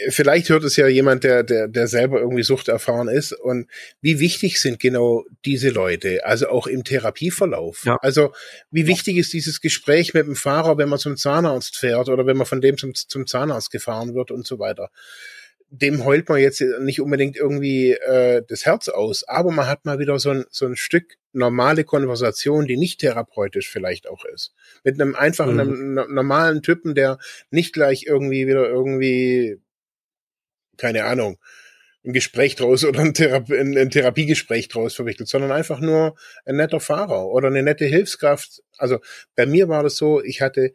vielleicht hört es ja jemand, der, der, der selber irgendwie suchterfahren ist. Und wie wichtig sind genau diese Leute, also auch im Therapieverlauf? Ja. Also wie wichtig ist dieses Gespräch mit dem Fahrer, wenn man zum Zahnarzt fährt oder wenn man von dem zum, zum Zahnarzt gefahren wird und so weiter? Dem heult man jetzt nicht unbedingt irgendwie äh, das Herz aus, aber man hat mal wieder so ein, so ein Stück normale Konversation, die nicht therapeutisch vielleicht auch ist. Mit einem einfachen, mhm. einem normalen Typen, der nicht gleich irgendwie wieder irgendwie, keine Ahnung, ein Gespräch draus oder ein, Therape ein, ein Therapiegespräch draus verwickelt, sondern einfach nur ein netter Fahrer oder eine nette Hilfskraft. Also bei mir war das so, ich hatte,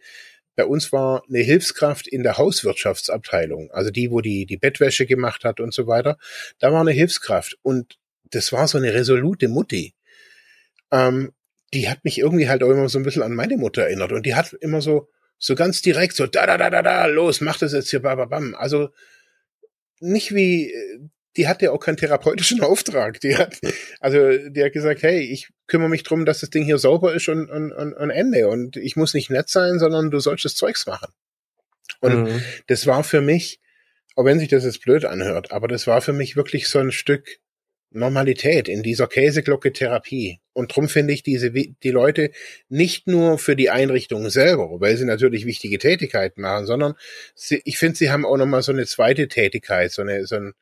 bei uns war eine Hilfskraft in der Hauswirtschaftsabteilung, also die, wo die die Bettwäsche gemacht hat und so weiter. Da war eine Hilfskraft und das war so eine resolute Mutti ähm, die hat mich irgendwie halt auch immer so ein bisschen an meine Mutter erinnert und die hat immer so, so ganz direkt so, da, da, da, da, da, los, mach das jetzt hier, bababam. Also nicht wie, die hat ja auch keinen therapeutischen Auftrag. Die hat, also die hat gesagt, hey, ich kümmere mich drum, dass das Ding hier sauber ist und, und, und, und Ende. Und ich muss nicht nett sein, sondern du sollst das Zeugs machen. Und mhm. das war für mich, auch wenn sich das jetzt blöd anhört, aber das war für mich wirklich so ein Stück Normalität in dieser Käseglocke-Therapie. Und drum finde ich diese, die Leute nicht nur für die Einrichtung selber, weil sie natürlich wichtige Tätigkeiten machen, sondern sie, ich finde, sie haben auch nochmal so eine zweite Tätigkeit, so eine, so ein,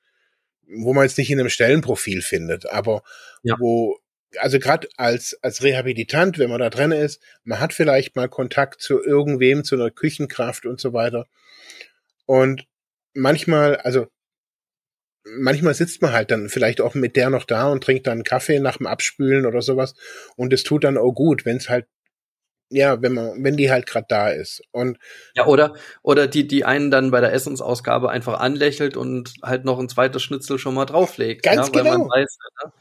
wo man jetzt nicht in einem Stellenprofil findet, aber ja. wo, also gerade als, als Rehabilitant, wenn man da drin ist, man hat vielleicht mal Kontakt zu irgendwem, zu einer Küchenkraft und so weiter. Und manchmal, also manchmal sitzt man halt dann vielleicht auch mit der noch da und trinkt dann Kaffee nach dem Abspülen oder sowas. Und es tut dann auch gut, wenn es halt ja, wenn man, wenn die halt gerade da ist. Und ja, oder oder die die einen dann bei der Essensausgabe einfach anlächelt und halt noch ein zweites Schnitzel schon mal drauflegt. Ganz ja, genau. Weiß, ne?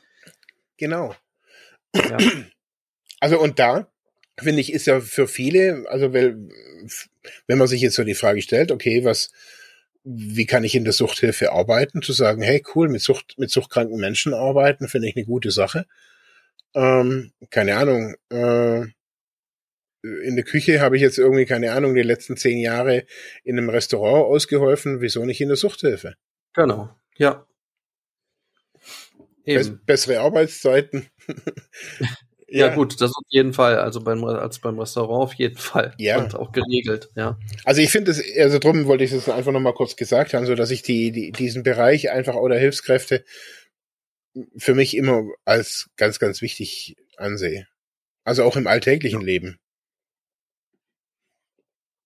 Genau. Ja. Also und da finde ich ist ja für viele, also weil, wenn man sich jetzt so die Frage stellt, okay, was wie kann ich in der Suchthilfe arbeiten, zu sagen, hey cool, mit Sucht, mit suchtkranken Menschen arbeiten, finde ich eine gute Sache. Ähm, keine Ahnung, äh, in der Küche habe ich jetzt irgendwie, keine Ahnung, die letzten zehn Jahre in einem Restaurant ausgeholfen, wieso nicht in der Suchthilfe? Genau, ja. Eben. bessere Arbeitszeiten. Ja, ja, gut, das auf jeden Fall. Also beim, als beim Restaurant auf jeden Fall. Ja. Und auch geregelt, ja. Also ich finde es, also drum wollte ich es einfach nochmal kurz gesagt haben, so dass ich die, die, diesen Bereich einfach oder Hilfskräfte für mich immer als ganz, ganz wichtig ansehe. Also auch im alltäglichen Leben.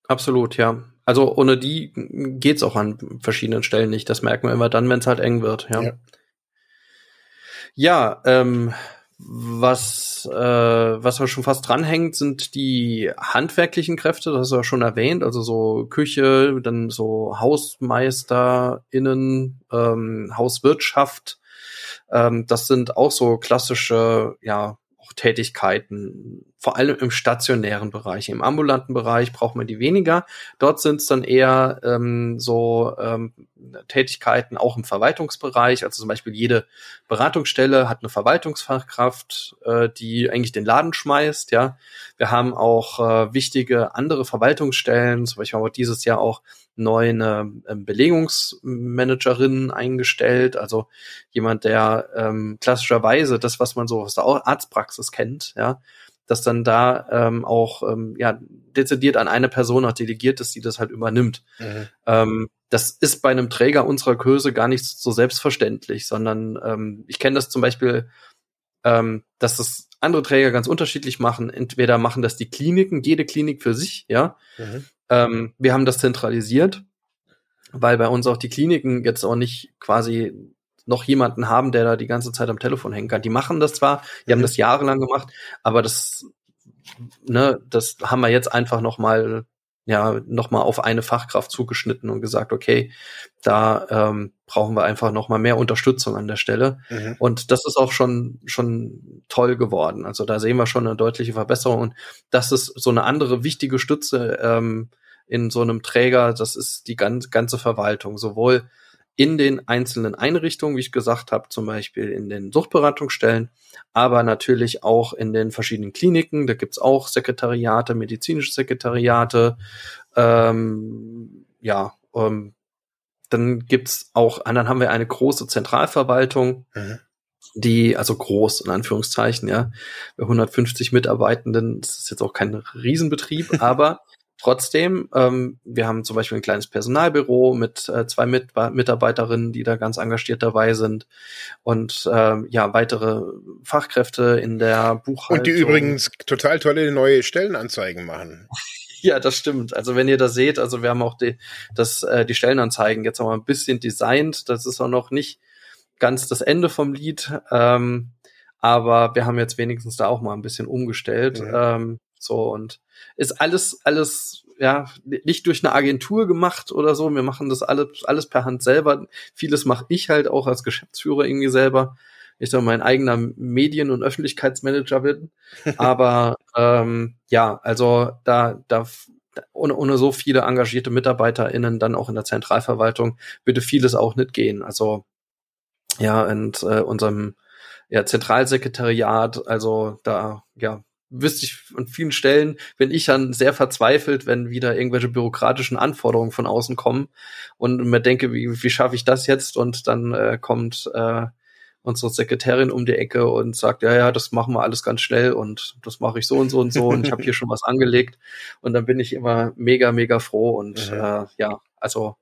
Absolut, ja. Also ohne die geht's auch an verschiedenen Stellen nicht. Das merken wir immer dann, wenn es halt eng wird, ja. Ja, ja ähm, Was, äh, was da schon fast dranhängt, sind die handwerklichen Kräfte, das hast du ja schon erwähnt, also so Küche, dann so HausmeisterInnen, ähm, Hauswirtschaft. Ähm, das sind auch so klassische, ja, Tätigkeiten, vor allem im stationären Bereich. Im ambulanten Bereich braucht man die weniger. Dort sind es dann eher ähm, so ähm, Tätigkeiten auch im Verwaltungsbereich. Also zum Beispiel jede Beratungsstelle hat eine Verwaltungsfachkraft, äh, die eigentlich den Laden schmeißt. Ja, wir haben auch äh, wichtige andere Verwaltungsstellen. Zum Beispiel haben wir dieses Jahr auch neu eine ähm, Belegungsmanagerin eingestellt, also jemand, der ähm, klassischerweise das, was man so aus der Arztpraxis kennt, ja, dass dann da ähm, auch ähm, ja dezidiert an eine Person auch delegiert ist, die das halt übernimmt. Mhm. Ähm, das ist bei einem Träger unserer Kurse gar nicht so selbstverständlich, sondern ähm, ich kenne das zum Beispiel, ähm, dass das andere Träger ganz unterschiedlich machen. Entweder machen das die Kliniken, jede Klinik für sich, ja, mhm. Ähm, wir haben das zentralisiert, weil bei uns auch die Kliniken jetzt auch nicht quasi noch jemanden haben, der da die ganze Zeit am Telefon hängen kann. Die machen das zwar, die mhm. haben das jahrelang gemacht, aber das, ne, das haben wir jetzt einfach noch mal ja nochmal auf eine Fachkraft zugeschnitten und gesagt, okay, da ähm, brauchen wir einfach nochmal mehr Unterstützung an der Stelle. Mhm. Und das ist auch schon schon toll geworden. Also da sehen wir schon eine deutliche Verbesserung. Und das ist so eine andere wichtige Stütze ähm, in so einem Träger. Das ist die ganze, ganze Verwaltung, sowohl in den einzelnen Einrichtungen, wie ich gesagt habe, zum Beispiel in den Suchtberatungsstellen, aber natürlich auch in den verschiedenen Kliniken. Da gibt's auch Sekretariate, medizinische Sekretariate. Ähm, ja, ähm, dann gibt's auch, dann haben wir eine große Zentralverwaltung. Mhm die, also groß in Anführungszeichen, ja, bei 150 Mitarbeitenden, das ist jetzt auch kein Riesenbetrieb, aber Trotzdem, ähm, wir haben zum Beispiel ein kleines Personalbüro mit äh, zwei mit Mitarbeiterinnen, die da ganz engagiert dabei sind und ähm, ja, weitere Fachkräfte in der Buchhaltung. Und die übrigens total tolle neue Stellenanzeigen machen. Ja, das stimmt. Also wenn ihr das seht, also wir haben auch die, das, äh, die Stellenanzeigen jetzt noch mal ein bisschen designt. Das ist auch noch nicht ganz das Ende vom Lied. Ähm, aber wir haben jetzt wenigstens da auch mal ein bisschen umgestellt. Mhm. Ähm, so und ist alles, alles, ja, nicht durch eine Agentur gemacht oder so. Wir machen das alles, alles per Hand selber. Vieles mache ich halt auch als Geschäftsführer irgendwie selber. Ich soll mein eigener Medien- und Öffentlichkeitsmanager bin. Aber ähm, ja, also da, da ohne, ohne so viele engagierte MitarbeiterInnen dann auch in der Zentralverwaltung würde vieles auch nicht gehen. Also ja, und äh, unserem ja, Zentralsekretariat, also da ja wüsste ich an vielen Stellen, wenn ich dann sehr verzweifelt, wenn wieder irgendwelche bürokratischen Anforderungen von außen kommen und mir denke, wie, wie schaffe ich das jetzt? Und dann äh, kommt äh, unsere Sekretärin um die Ecke und sagt, ja, ja, das machen wir alles ganz schnell und das mache ich so und so und so und ich habe hier schon was angelegt und dann bin ich immer mega, mega froh und mhm. äh, ja, also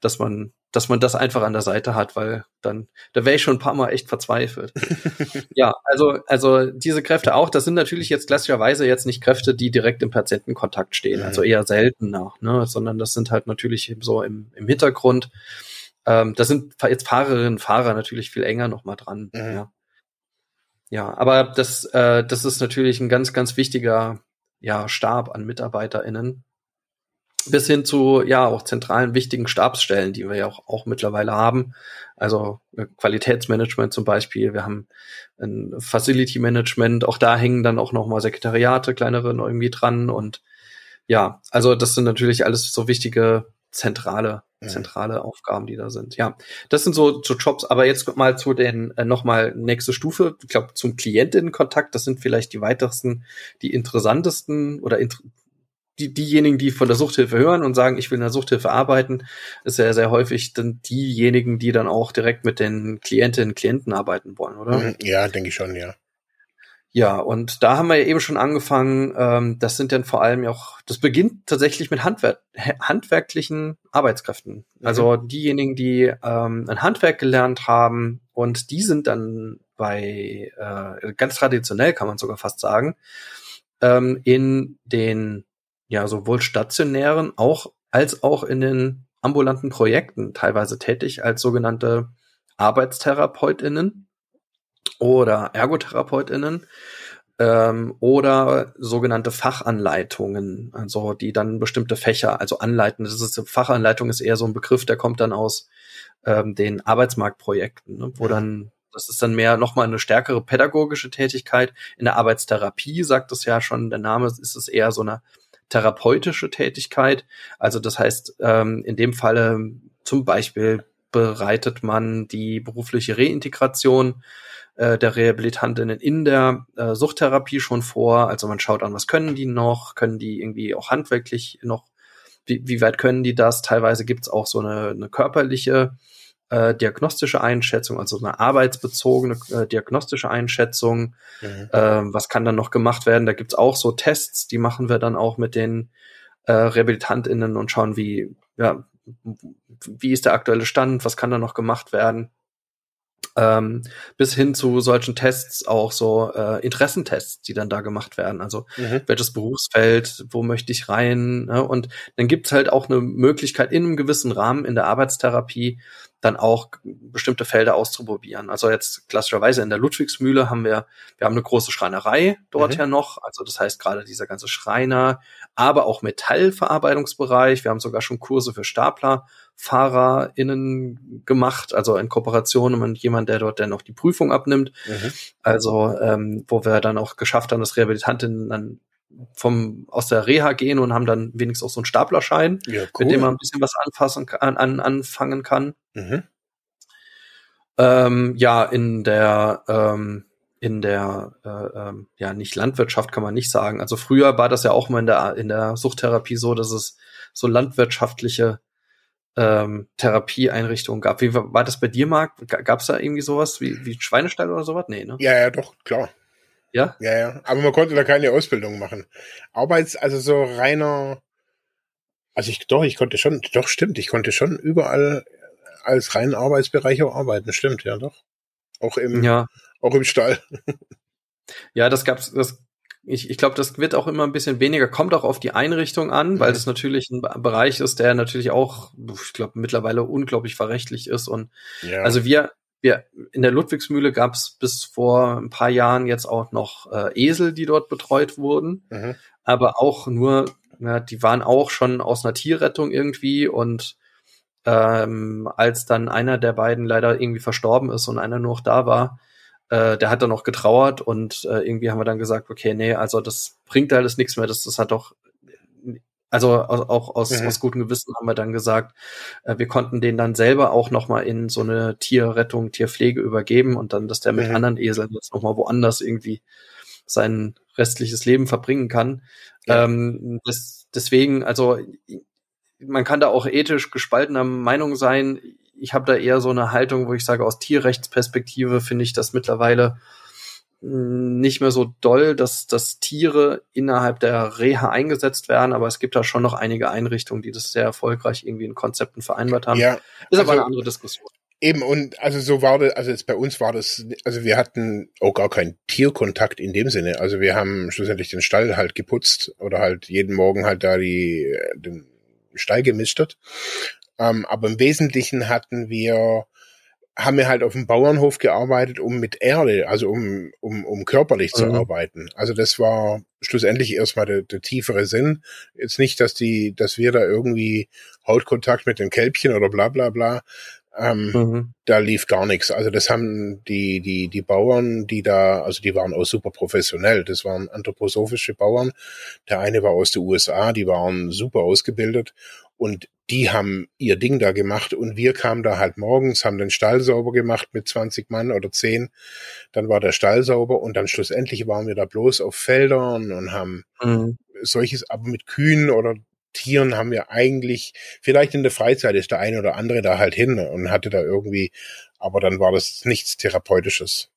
dass man dass man das einfach an der Seite hat, weil dann, da wäre ich schon ein paar Mal echt verzweifelt. ja, also, also diese Kräfte auch, das sind natürlich jetzt klassischerweise jetzt nicht Kräfte, die direkt im Patientenkontakt stehen, also eher seltener, ne, sondern das sind halt natürlich so im, im Hintergrund. Ähm, da sind jetzt Fahrerinnen und Fahrer natürlich viel enger noch mal dran. Mhm. Ja. ja, aber das, äh, das ist natürlich ein ganz, ganz wichtiger ja, Stab an MitarbeiterInnen, bis hin zu ja auch zentralen wichtigen Stabsstellen, die wir ja auch, auch mittlerweile haben. Also äh, Qualitätsmanagement zum Beispiel. Wir haben ein Facility Management. Auch da hängen dann auch noch mal Sekretariate, kleinere irgendwie dran. Und ja, also das sind natürlich alles so wichtige zentrale zentrale ja. Aufgaben, die da sind. Ja, das sind so, so Jobs. Aber jetzt mal zu den äh, noch mal nächste Stufe. Ich glaube zum Klientinnenkontakt. Das sind vielleicht die weitesten, die interessantesten oder int die, diejenigen, die von der Suchthilfe hören und sagen, ich will in der Suchthilfe arbeiten, ist ja sehr häufig dann diejenigen, die dann auch direkt mit den Klientinnen und Klienten arbeiten wollen, oder? Mhm, ja, denke ich schon, ja. Ja, und da haben wir ja eben schon angefangen, ähm, das sind dann vor allem auch, das beginnt tatsächlich mit Handwer handwerklichen Arbeitskräften. Mhm. Also diejenigen, die ähm, ein Handwerk gelernt haben und die sind dann bei, äh, ganz traditionell kann man sogar fast sagen, ähm, in den ja sowohl stationären auch als auch in den ambulanten Projekten teilweise tätig als sogenannte Arbeitstherapeutinnen. oder ErgotherapeutInnen ähm, oder sogenannte Fachanleitungen, also die dann bestimmte Fächer, also anleiten. Das ist Fachanleitung ist eher so ein Begriff, der kommt dann aus ähm, den Arbeitsmarktprojekten, ne, wo dann das ist dann mehr nochmal eine stärkere pädagogische Tätigkeit. In der Arbeitstherapie sagt es ja schon, der Name ist es eher so eine therapeutische Tätigkeit. Also das heißt, ähm, in dem Falle zum Beispiel bereitet man die berufliche Reintegration äh, der Rehabilitantinnen in der äh, Suchttherapie schon vor. Also man schaut an, was können die noch, können die irgendwie auch handwerklich noch, wie, wie weit können die das? Teilweise gibt's auch so eine, eine körperliche äh, diagnostische Einschätzung, also eine arbeitsbezogene äh, diagnostische Einschätzung. Mhm. Ähm, was kann dann noch gemacht werden? Da gibt's auch so Tests, die machen wir dann auch mit den äh, RehabilitantInnen und schauen, wie, ja, wie ist der aktuelle Stand, was kann da noch gemacht werden ähm, bis hin zu solchen Tests auch so äh, Interessentests, die dann da gemacht werden. Also mhm. welches Berufsfeld, wo möchte ich rein? Ne? Und dann gibt's halt auch eine Möglichkeit in einem gewissen Rahmen in der Arbeitstherapie dann auch bestimmte Felder auszuprobieren. Also jetzt klassischerweise in der Ludwigsmühle haben wir, wir haben eine große Schreinerei dort mhm. ja noch. Also das heißt gerade dieser ganze Schreiner, aber auch Metallverarbeitungsbereich. Wir haben sogar schon Kurse für StaplerfahrerInnen gemacht, also in Kooperation mit jemand, der dort dann noch die Prüfung abnimmt. Mhm. Also ähm, wo wir dann auch geschafft haben, dass Rehabilitantinnen dann vom aus der Reha gehen und haben dann wenigstens auch so einen Staplerschein, ja, cool. mit dem man ein bisschen was anfassen kann, an, anfangen kann. Mhm. Ähm, ja, in der ähm, in der äh, ähm, ja nicht Landwirtschaft kann man nicht sagen. Also früher war das ja auch mal in der in der Suchttherapie so, dass es so landwirtschaftliche ähm, Therapieeinrichtungen gab. Wie war, das bei dir, Marc? Gab es da irgendwie sowas wie, wie Schweinestall oder sowas? Nee, ne? Ja, ja, doch, klar. Ja? Ja, ja. Aber man konnte da keine Ausbildung machen. Arbeits, also so reiner, also ich, doch, ich konnte schon, doch stimmt, ich konnte schon überall als reinen Arbeitsbereich auch arbeiten, stimmt, ja, doch. Auch im, ja. auch im Stall. Ja, das gab's, das, ich, ich glaube, das wird auch immer ein bisschen weniger, kommt auch auf die Einrichtung an, weil mhm. das natürlich ein Bereich ist, der natürlich auch, ich glaube, mittlerweile unglaublich verrechtlich ist. Und ja. also wir, wir in der Ludwigsmühle gab es bis vor ein paar Jahren jetzt auch noch äh, Esel, die dort betreut wurden, mhm. aber auch nur, ja, die waren auch schon aus einer Tierrettung irgendwie und ähm, als dann einer der beiden leider irgendwie verstorben ist und einer nur noch da war, äh, der hat dann noch getrauert und äh, irgendwie haben wir dann gesagt, okay, nee, also das bringt alles nichts mehr, das, das hat doch also auch aus, mhm. aus gutem Gewissen haben wir dann gesagt, äh, wir konnten den dann selber auch nochmal in so eine Tierrettung, Tierpflege übergeben und dann, dass der mit mhm. anderen Eseln jetzt nochmal woanders irgendwie sein restliches Leben verbringen kann. Ja. Ähm, das, deswegen, also man kann da auch ethisch gespaltener Meinung sein. Ich habe da eher so eine Haltung, wo ich sage, aus Tierrechtsperspektive finde ich das mittlerweile nicht mehr so doll, dass, dass Tiere innerhalb der Reha eingesetzt werden, aber es gibt da schon noch einige Einrichtungen, die das sehr erfolgreich irgendwie in Konzepten vereinbart haben. Ja, ist also, aber eine andere Diskussion. Eben, und also so war das, also jetzt bei uns war das, also wir hatten auch gar keinen Tierkontakt in dem Sinne. Also wir haben schlussendlich den Stall halt geputzt oder halt jeden Morgen halt da die, den Stall gemistet. Ähm, aber im Wesentlichen hatten wir haben wir halt auf dem Bauernhof gearbeitet, um mit Erde, also um, um, um körperlich mhm. zu arbeiten. Also das war schlussendlich erstmal der, der tiefere Sinn. Jetzt nicht, dass die, dass wir da irgendwie Hautkontakt mit den Kälbchen oder bla bla bla. Ähm, mhm. Da lief gar nichts. Also das haben die, die, die Bauern, die da, also die waren auch super professionell. Das waren anthroposophische Bauern. Der eine war aus den USA, die waren super ausgebildet und die haben ihr Ding da gemacht und wir kamen da halt morgens, haben den Stall sauber gemacht mit 20 Mann oder 10. Dann war der Stall sauber und dann schlussendlich waren wir da bloß auf Feldern und haben mhm. solches, aber mit Kühen oder Tieren haben wir eigentlich, vielleicht in der Freizeit ist der eine oder andere da halt hin und hatte da irgendwie, aber dann war das nichts Therapeutisches.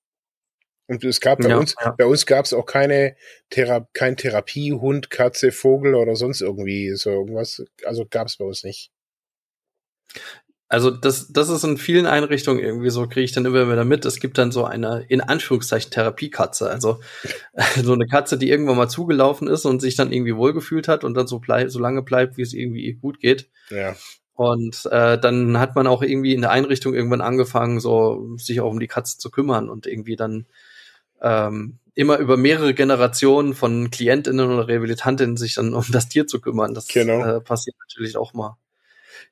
Und es gab bei ja, uns, ja. bei uns gab es auch keine Thera kein Therapiehund, Katze, Vogel oder sonst irgendwie so irgendwas. Also gab es bei uns nicht. Also das, das ist in vielen Einrichtungen irgendwie so, kriege ich dann immer wieder mit. Es gibt dann so eine, in Anführungszeichen, Therapiekatze. Also so eine Katze, die irgendwann mal zugelaufen ist und sich dann irgendwie wohlgefühlt hat und dann so, bleib, so lange bleibt, wie es irgendwie gut geht. Ja. Und äh, dann hat man auch irgendwie in der Einrichtung irgendwann angefangen, so sich auch um die Katze zu kümmern und irgendwie dann ähm, immer über mehrere Generationen von Klientinnen oder Rehabilitantinnen sich dann um das Tier zu kümmern. Das genau. äh, passiert natürlich auch mal.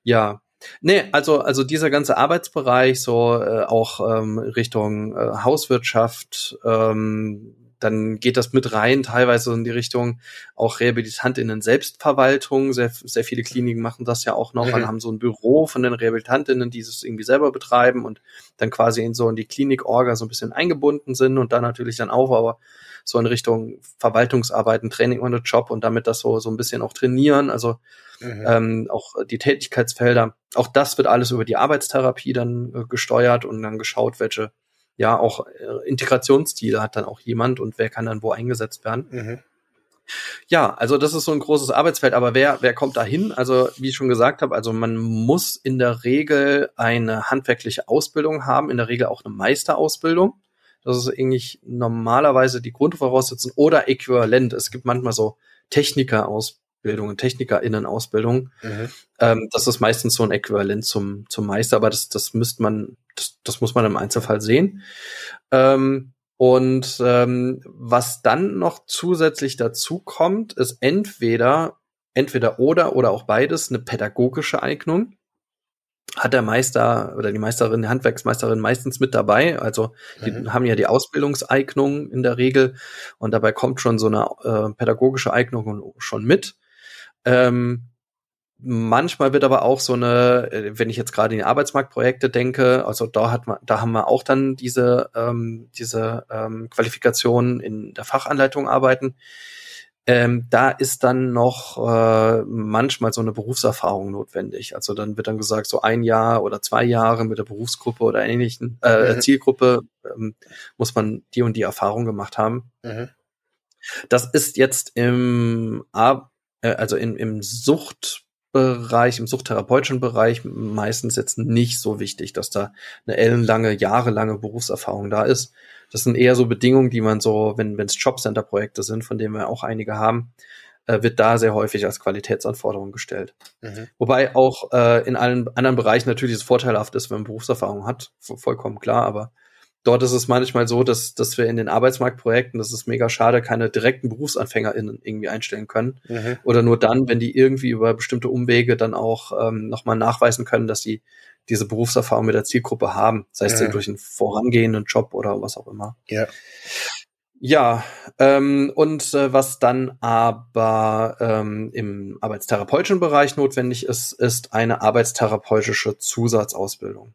Ja. Nee, also, also dieser ganze Arbeitsbereich, so äh, auch ähm, Richtung äh, Hauswirtschaft, ähm, dann geht das mit rein, teilweise in die Richtung auch RehabilitantInnen Selbstverwaltung. Sehr, sehr viele Kliniken machen das ja auch noch mhm. und haben so ein Büro von den RehabilitantInnen, die es irgendwie selber betreiben und dann quasi in so in die Klinik-Orga so ein bisschen eingebunden sind und dann natürlich dann auch aber so in Richtung Verwaltungsarbeiten, Training on the Job und damit das so, so ein bisschen auch trainieren. Also mhm. ähm, auch die Tätigkeitsfelder. Auch das wird alles über die Arbeitstherapie dann äh, gesteuert und dann geschaut, welche ja auch äh, Integrationsziele hat dann auch jemand und wer kann dann wo eingesetzt werden. Mhm. Ja, also das ist so ein großes Arbeitsfeld, aber wer, wer kommt da hin? Also, wie ich schon gesagt habe, also man muss in der Regel eine handwerkliche Ausbildung haben, in der Regel auch eine Meisterausbildung. Das ist eigentlich normalerweise die Grundvoraussetzung oder äquivalent. Es gibt manchmal so Techniker-Ausbildungen Bildung, TechnikerInnen-Ausbildung. Mhm. Ähm, das ist meistens so ein Äquivalent zum, zum Meister, aber das, das müsste man, das, das muss man im Einzelfall sehen. Ähm, und ähm, was dann noch zusätzlich dazu kommt, ist entweder, entweder oder oder auch beides eine pädagogische Eignung. Hat der Meister oder die Meisterin, die Handwerksmeisterin meistens mit dabei. Also die mhm. haben ja die Ausbildungseignung in der Regel und dabei kommt schon so eine äh, pädagogische Eignung schon mit. Ähm, manchmal wird aber auch so eine, äh, wenn ich jetzt gerade in die Arbeitsmarktprojekte denke, also da hat man, da haben wir auch dann diese ähm, diese ähm, Qualifikationen in der Fachanleitung arbeiten. Ähm, da ist dann noch äh, manchmal so eine Berufserfahrung notwendig. Also dann wird dann gesagt, so ein Jahr oder zwei Jahre mit der Berufsgruppe oder ähnlichen äh, mhm. Zielgruppe ähm, muss man die und die Erfahrung gemacht haben. Mhm. Das ist jetzt im Ar äh, also im, im Suchtbereich, im suchttherapeutischen Bereich meistens jetzt nicht so wichtig, dass da eine ellenlange, jahrelange Berufserfahrung da ist. Das sind eher so Bedingungen, die man so, wenn es Jobcenter-Projekte sind, von denen wir auch einige haben, äh, wird da sehr häufig als Qualitätsanforderung gestellt. Mhm. Wobei auch äh, in allen anderen Bereichen natürlich es vorteilhaft ist, wenn man Berufserfahrung hat, vollkommen klar, aber dort ist es manchmal so, dass, dass wir in den Arbeitsmarktprojekten, das ist mega schade, keine direkten BerufsanfängerInnen irgendwie einstellen können. Mhm. Oder nur dann, wenn die irgendwie über bestimmte Umwege dann auch ähm, nochmal nachweisen können, dass sie diese Berufserfahrung mit der Zielgruppe haben, sei es denn durch einen vorangehenden Job oder was auch immer. Ja. Ja, ähm, und äh, was dann aber ähm, im arbeitstherapeutischen Bereich notwendig ist, ist eine arbeitstherapeutische Zusatzausbildung.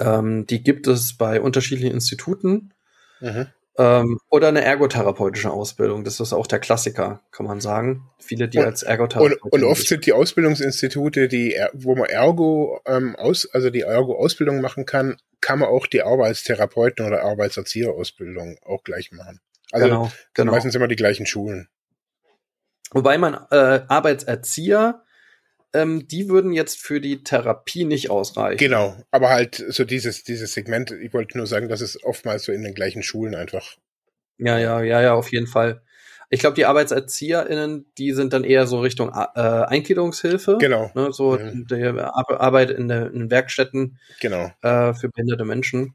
Ähm, die gibt es bei unterschiedlichen Instituten. Mhm. Ähm, oder eine ergotherapeutische Ausbildung. Das ist auch der Klassiker, kann man sagen. Viele, die und, als Ergotherapeuten. Und, und, oft sind die Ausbildungsinstitute, die, wo man Ergo ähm, aus, also die Ergo-Ausbildung machen kann, kann man auch die Arbeitstherapeuten oder Arbeitserzieherausbildung auch gleich machen. Also genau, genau. meistens immer die gleichen Schulen. Wobei man äh, Arbeitserzieher ähm, die würden jetzt für die Therapie nicht ausreichen. Genau, aber halt so dieses, dieses Segment, ich wollte nur sagen, dass es oftmals so in den gleichen Schulen einfach. Ja, ja, ja, ja, auf jeden Fall. Ich glaube, die ArbeitserzieherInnen, die sind dann eher so Richtung äh, Eingliederungshilfe. Genau. Ne, so mhm. die Arbeit in, der, in den Werkstätten genau. äh, für behinderte Menschen.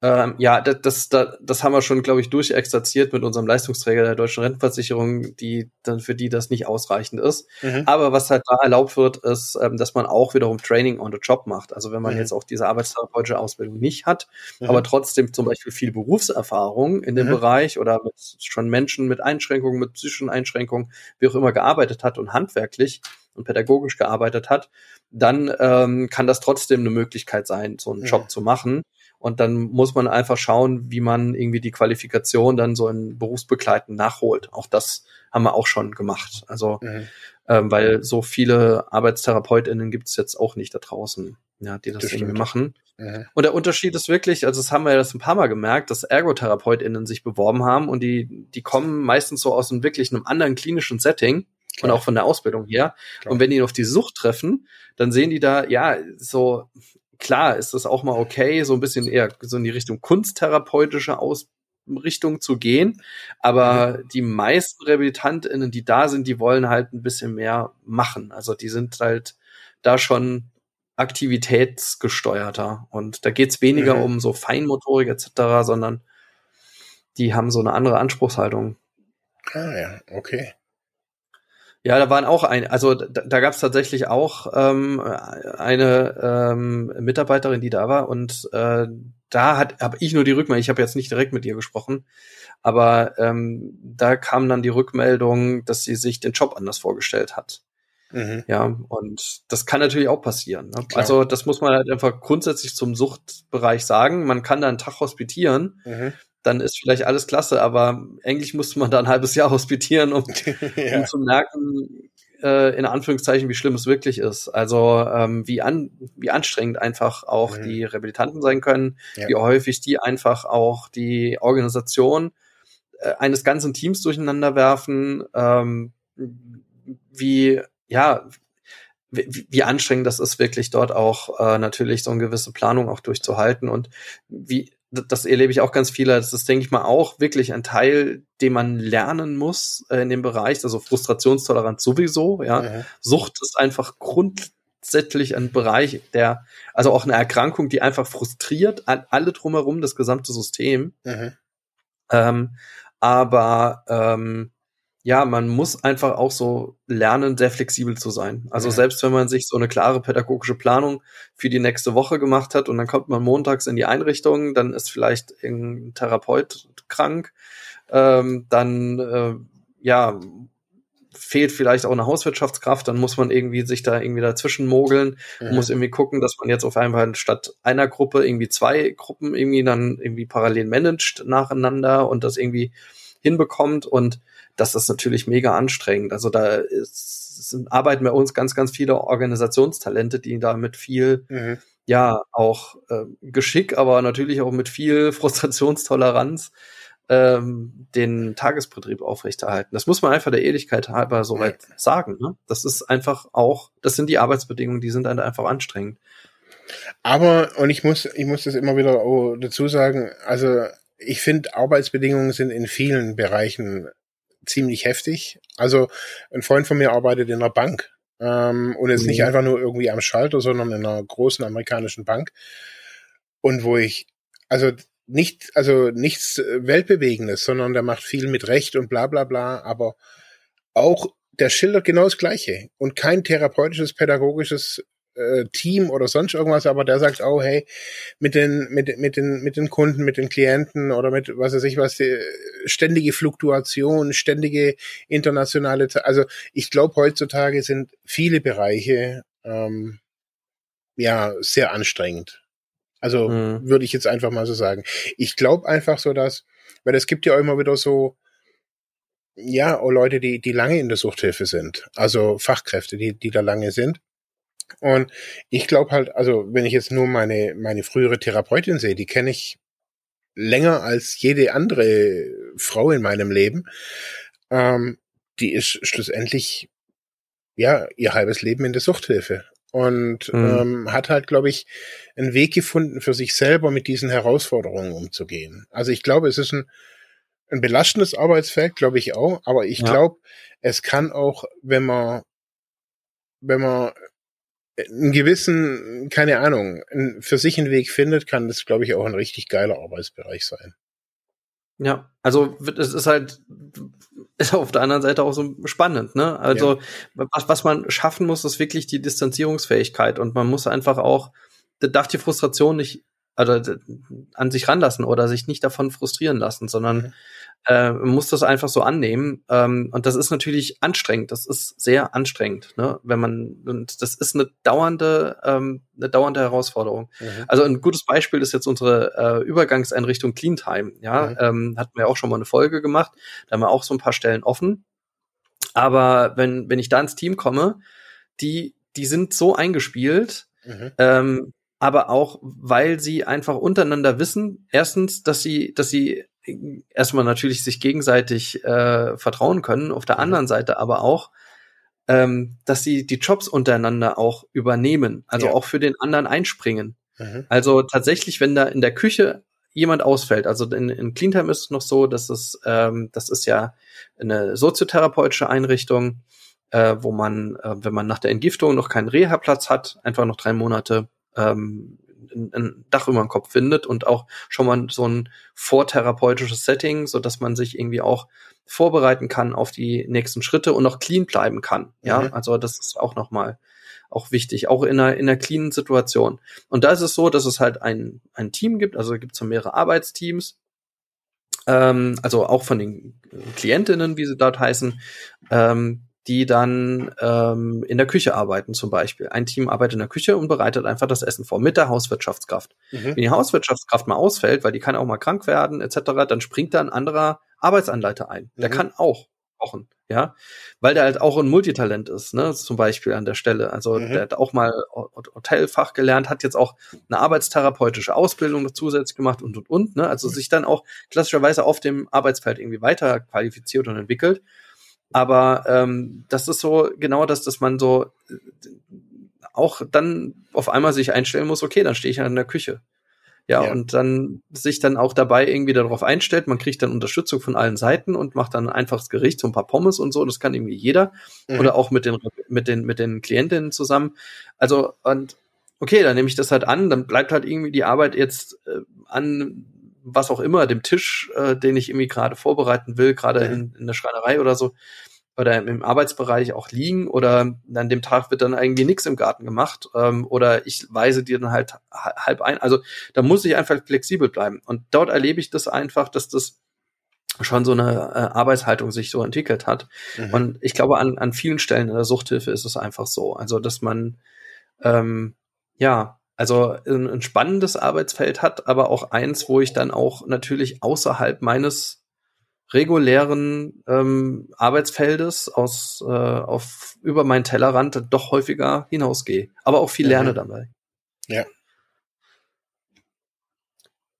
Ähm, ja, das, das, das haben wir schon, glaube ich, durchexerziert mit unserem Leistungsträger der deutschen Rentenversicherung, die dann für die das nicht ausreichend ist. Mhm. Aber was halt da erlaubt wird, ist, ähm, dass man auch wiederum Training on the Job macht. Also wenn man mhm. jetzt auch diese arbeitstherapeutische Ausbildung nicht hat, mhm. aber trotzdem zum Beispiel viel Berufserfahrung in dem mhm. Bereich oder mit schon Menschen mit Einschränkungen, mit psychischen Einschränkungen, wie auch immer gearbeitet hat und handwerklich und pädagogisch gearbeitet hat, dann ähm, kann das trotzdem eine Möglichkeit sein, so einen Job zu machen. Und dann muss man einfach schauen, wie man irgendwie die Qualifikation dann so in Berufsbegleiten nachholt. Auch das haben wir auch schon gemacht. Also, mhm. ähm, weil so viele ArbeitstherapeutInnen gibt es jetzt auch nicht da draußen, ja, die das, das irgendwie machen. Mhm. Und der Unterschied ist wirklich, also das haben wir ja das ein paar Mal gemerkt, dass ErgotherapeutInnen sich beworben haben und die, die kommen meistens so aus einem wirklich einem anderen klinischen Setting. Klar. Und auch von der Ausbildung her. Klar. Und wenn die auf die Sucht treffen, dann sehen die da, ja, so klar ist das auch mal okay, so ein bisschen eher so in die Richtung kunsttherapeutische Ausrichtung zu gehen. Aber die meisten RehabilitantInnen, die da sind, die wollen halt ein bisschen mehr machen. Also die sind halt da schon aktivitätsgesteuerter. Und da geht's weniger mhm. um so Feinmotorik etc., sondern die haben so eine andere Anspruchshaltung. Ah ja, okay. Ja, da waren auch ein, also da, da gab es tatsächlich auch ähm, eine ähm, Mitarbeiterin, die da war und äh, da hat habe ich nur die Rückmeldung. Ich habe jetzt nicht direkt mit ihr gesprochen, aber ähm, da kam dann die Rückmeldung, dass sie sich den Job anders vorgestellt hat. Mhm. Ja, und das kann natürlich auch passieren. Ne? Also das muss man halt einfach grundsätzlich zum Suchtbereich sagen. Man kann da einen Tag hospitieren, mhm. Dann ist vielleicht alles klasse, aber eigentlich musste man da ein halbes Jahr hospitieren, um, ja. um zu merken, äh, in Anführungszeichen, wie schlimm es wirklich ist. Also ähm, wie, an, wie anstrengend einfach auch mhm. die Rehabilitanten sein können, ja. wie häufig die einfach auch die Organisation äh, eines ganzen Teams durcheinander werfen, ähm, wie ja, wie, wie anstrengend das ist, wirklich dort auch äh, natürlich so eine gewisse Planung auch durchzuhalten und wie das erlebe ich auch ganz viele. Das ist, denke ich mal, auch wirklich ein Teil, den man lernen muss äh, in dem Bereich. Also Frustrationstoleranz sowieso. Ja, mhm. Sucht ist einfach grundsätzlich ein Bereich, der also auch eine Erkrankung, die einfach frustriert alle drumherum, das gesamte System. Mhm. Ähm, aber ähm, ja, man muss einfach auch so lernen, sehr flexibel zu sein. Also ja. selbst wenn man sich so eine klare pädagogische Planung für die nächste Woche gemacht hat und dann kommt man montags in die Einrichtung, dann ist vielleicht ein Therapeut krank, ähm, dann äh, ja fehlt vielleicht auch eine Hauswirtschaftskraft, dann muss man irgendwie sich da irgendwie dazwischen mogeln, mhm. muss irgendwie gucken, dass man jetzt auf einmal statt einer Gruppe irgendwie zwei Gruppen irgendwie dann irgendwie parallel managt nacheinander und das irgendwie hinbekommt und das ist natürlich mega anstrengend. Also da ist, sind, arbeiten bei uns ganz, ganz viele Organisationstalente, die da mit viel, mhm. ja, auch äh, Geschick, aber natürlich auch mit viel Frustrationstoleranz ähm, den Tagesbetrieb aufrechterhalten. Das muss man einfach der Ehrlichkeit halber soweit sagen. Ne? Das ist einfach auch, das sind die Arbeitsbedingungen, die sind dann einfach anstrengend. Aber, und ich muss, ich muss das immer wieder dazu sagen, also ich finde, Arbeitsbedingungen sind in vielen Bereichen ziemlich heftig. Also ein Freund von mir arbeitet in einer Bank ähm, und ist mhm. nicht einfach nur irgendwie am Schalter, sondern in einer großen amerikanischen Bank. Und wo ich, also nicht, also nichts Weltbewegendes, sondern der macht viel mit Recht und bla bla bla, aber auch der schildert genau das Gleiche und kein therapeutisches, pädagogisches äh, Team oder sonst irgendwas, aber der sagt, oh hey, mit den, mit, mit den, mit den Kunden, mit den Klienten oder mit was weiß ich was, die, ständige Fluktuation, ständige internationale, also ich glaube heutzutage sind viele Bereiche ähm, ja sehr anstrengend. Also mhm. würde ich jetzt einfach mal so sagen. Ich glaube einfach so, dass, weil es gibt ja auch immer wieder so, ja, auch Leute, die, die lange in der Suchthilfe sind, also Fachkräfte, die, die da lange sind. Und ich glaube halt, also wenn ich jetzt nur meine, meine frühere Therapeutin sehe, die kenne ich länger als jede andere Frau in meinem Leben, ähm, die ist schlussendlich ja ihr halbes Leben in der Suchthilfe und mhm. ähm, hat halt, glaube ich, einen Weg gefunden für sich selber mit diesen Herausforderungen umzugehen. Also ich glaube, es ist ein, ein belastendes Arbeitsfeld, glaube ich auch, aber ich ja. glaube, es kann auch, wenn man wenn man einen gewissen, keine Ahnung, für sich einen Weg findet, kann das, glaube ich, auch ein richtig geiler Arbeitsbereich sein. Ja, also es ist halt ist auf der anderen Seite auch so spannend, ne? Also ja. was, was man schaffen muss, ist wirklich die Distanzierungsfähigkeit und man muss einfach auch, da darf die Frustration nicht also an sich ranlassen oder sich nicht davon frustrieren lassen, sondern mhm äh, muss das einfach so annehmen. Ähm, und das ist natürlich anstrengend. Das ist sehr anstrengend, ne? wenn man und das ist eine dauernde, ähm, eine dauernde Herausforderung. Mhm. Also ein gutes Beispiel ist jetzt unsere äh, Übergangseinrichtung Cleantime. Ja, mhm. ähm, hatten wir auch schon mal eine Folge gemacht. Da haben wir auch so ein paar Stellen offen. Aber wenn wenn ich da ins Team komme, die die sind so eingespielt. Mhm. Ähm, aber auch, weil sie einfach untereinander wissen, erstens, dass sie, dass sie erstmal natürlich sich gegenseitig äh, vertrauen können, auf der mhm. anderen Seite aber auch, ähm, dass sie die Jobs untereinander auch übernehmen, also ja. auch für den anderen einspringen. Mhm. Also tatsächlich, wenn da in der Küche jemand ausfällt, also in, in Cleantime ist es noch so, dass es, ähm, das ist ja eine soziotherapeutische Einrichtung, äh, wo man, äh, wenn man nach der Entgiftung noch keinen Reha-Platz hat, einfach noch drei Monate ähm, ein, Dach über dem Kopf findet und auch schon mal so ein vortherapeutisches Setting, so dass man sich irgendwie auch vorbereiten kann auf die nächsten Schritte und noch clean bleiben kann. Ja, mhm. also das ist auch nochmal auch wichtig, auch in einer, in einer cleanen Situation. Und da ist es so, dass es halt ein, ein Team gibt, also gibt es so mehrere Arbeitsteams, ähm, also auch von den Klientinnen, wie sie dort heißen, ähm, die dann ähm, in der Küche arbeiten zum Beispiel. Ein Team arbeitet in der Küche und bereitet einfach das Essen vor mit der Hauswirtschaftskraft. Mhm. Wenn die Hauswirtschaftskraft mal ausfällt, weil die kann auch mal krank werden etc., dann springt da ein anderer Arbeitsanleiter ein. Der mhm. kann auch kochen, ja, weil der halt auch ein Multitalent ist, ne, zum Beispiel an der Stelle. Also mhm. der hat auch mal Hotelfach gelernt, hat jetzt auch eine arbeitstherapeutische Ausbildung zusätzlich gemacht und und und, ne, also mhm. sich dann auch klassischerweise auf dem Arbeitsfeld irgendwie weiter qualifiziert und entwickelt. Aber ähm, das ist so genau das, dass man so äh, auch dann auf einmal sich einstellen muss, okay, dann stehe ich in der Küche. Ja, ja, und dann sich dann auch dabei irgendwie darauf einstellt, man kriegt dann Unterstützung von allen Seiten und macht dann ein einfaches Gericht, so ein paar Pommes und so, das kann irgendwie jeder. Mhm. Oder auch mit den, mit den, mit den Klientinnen zusammen. Also, und okay, dann nehme ich das halt an, dann bleibt halt irgendwie die Arbeit jetzt äh, an was auch immer, dem Tisch, äh, den ich irgendwie gerade vorbereiten will, gerade mhm. in, in der Schreinerei oder so, oder im Arbeitsbereich auch liegen oder an dem Tag wird dann irgendwie nichts im Garten gemacht ähm, oder ich weise dir dann halt halb ein. Also da muss ich einfach flexibel bleiben. Und dort erlebe ich das einfach, dass das schon so eine äh, Arbeitshaltung sich so entwickelt hat. Mhm. Und ich glaube, an, an vielen Stellen in der Suchthilfe ist es einfach so. Also, dass man ähm, ja, also ein, ein spannendes Arbeitsfeld hat, aber auch eins, wo ich dann auch natürlich außerhalb meines regulären ähm, Arbeitsfeldes aus äh, auf über meinen Tellerrand doch häufiger hinausgehe, aber auch viel mhm. lerne dabei. Ja.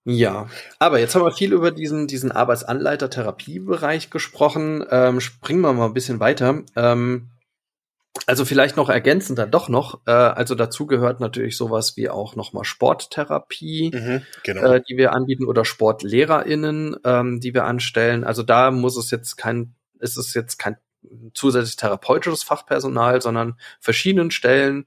Ja, aber jetzt haben wir viel über diesen diesen Arbeitsanleiter-Therapiebereich gesprochen. Ähm, springen wir mal ein bisschen weiter. Ähm, also vielleicht noch ergänzend dann doch noch, äh, also dazu gehört natürlich sowas wie auch nochmal Sporttherapie, mhm, genau. äh, die wir anbieten oder SportlehrerInnen, ähm, die wir anstellen. Also da muss es jetzt kein, ist es jetzt kein zusätzlich therapeutisches Fachpersonal, sondern verschiedenen Stellen,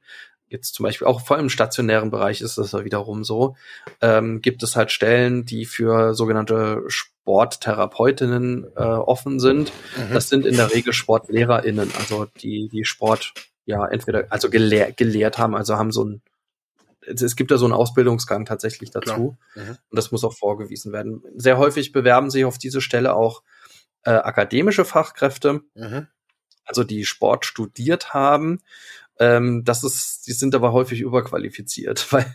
jetzt zum Beispiel auch vor allem im stationären Bereich ist das ja wiederum so, ähm, gibt es halt Stellen, die für sogenannte Sporttherapeutinnen äh, offen sind. Mhm. Das sind in der Regel SportlehrerInnen, also die, die Sport ja entweder also gelehr, gelehrt haben, also haben so ein es gibt da so einen Ausbildungsgang tatsächlich dazu mhm. und das muss auch vorgewiesen werden. Sehr häufig bewerben sich auf diese Stelle auch äh, akademische Fachkräfte, mhm. also die Sport studiert haben ähm, das ist, die sind aber häufig überqualifiziert, weil,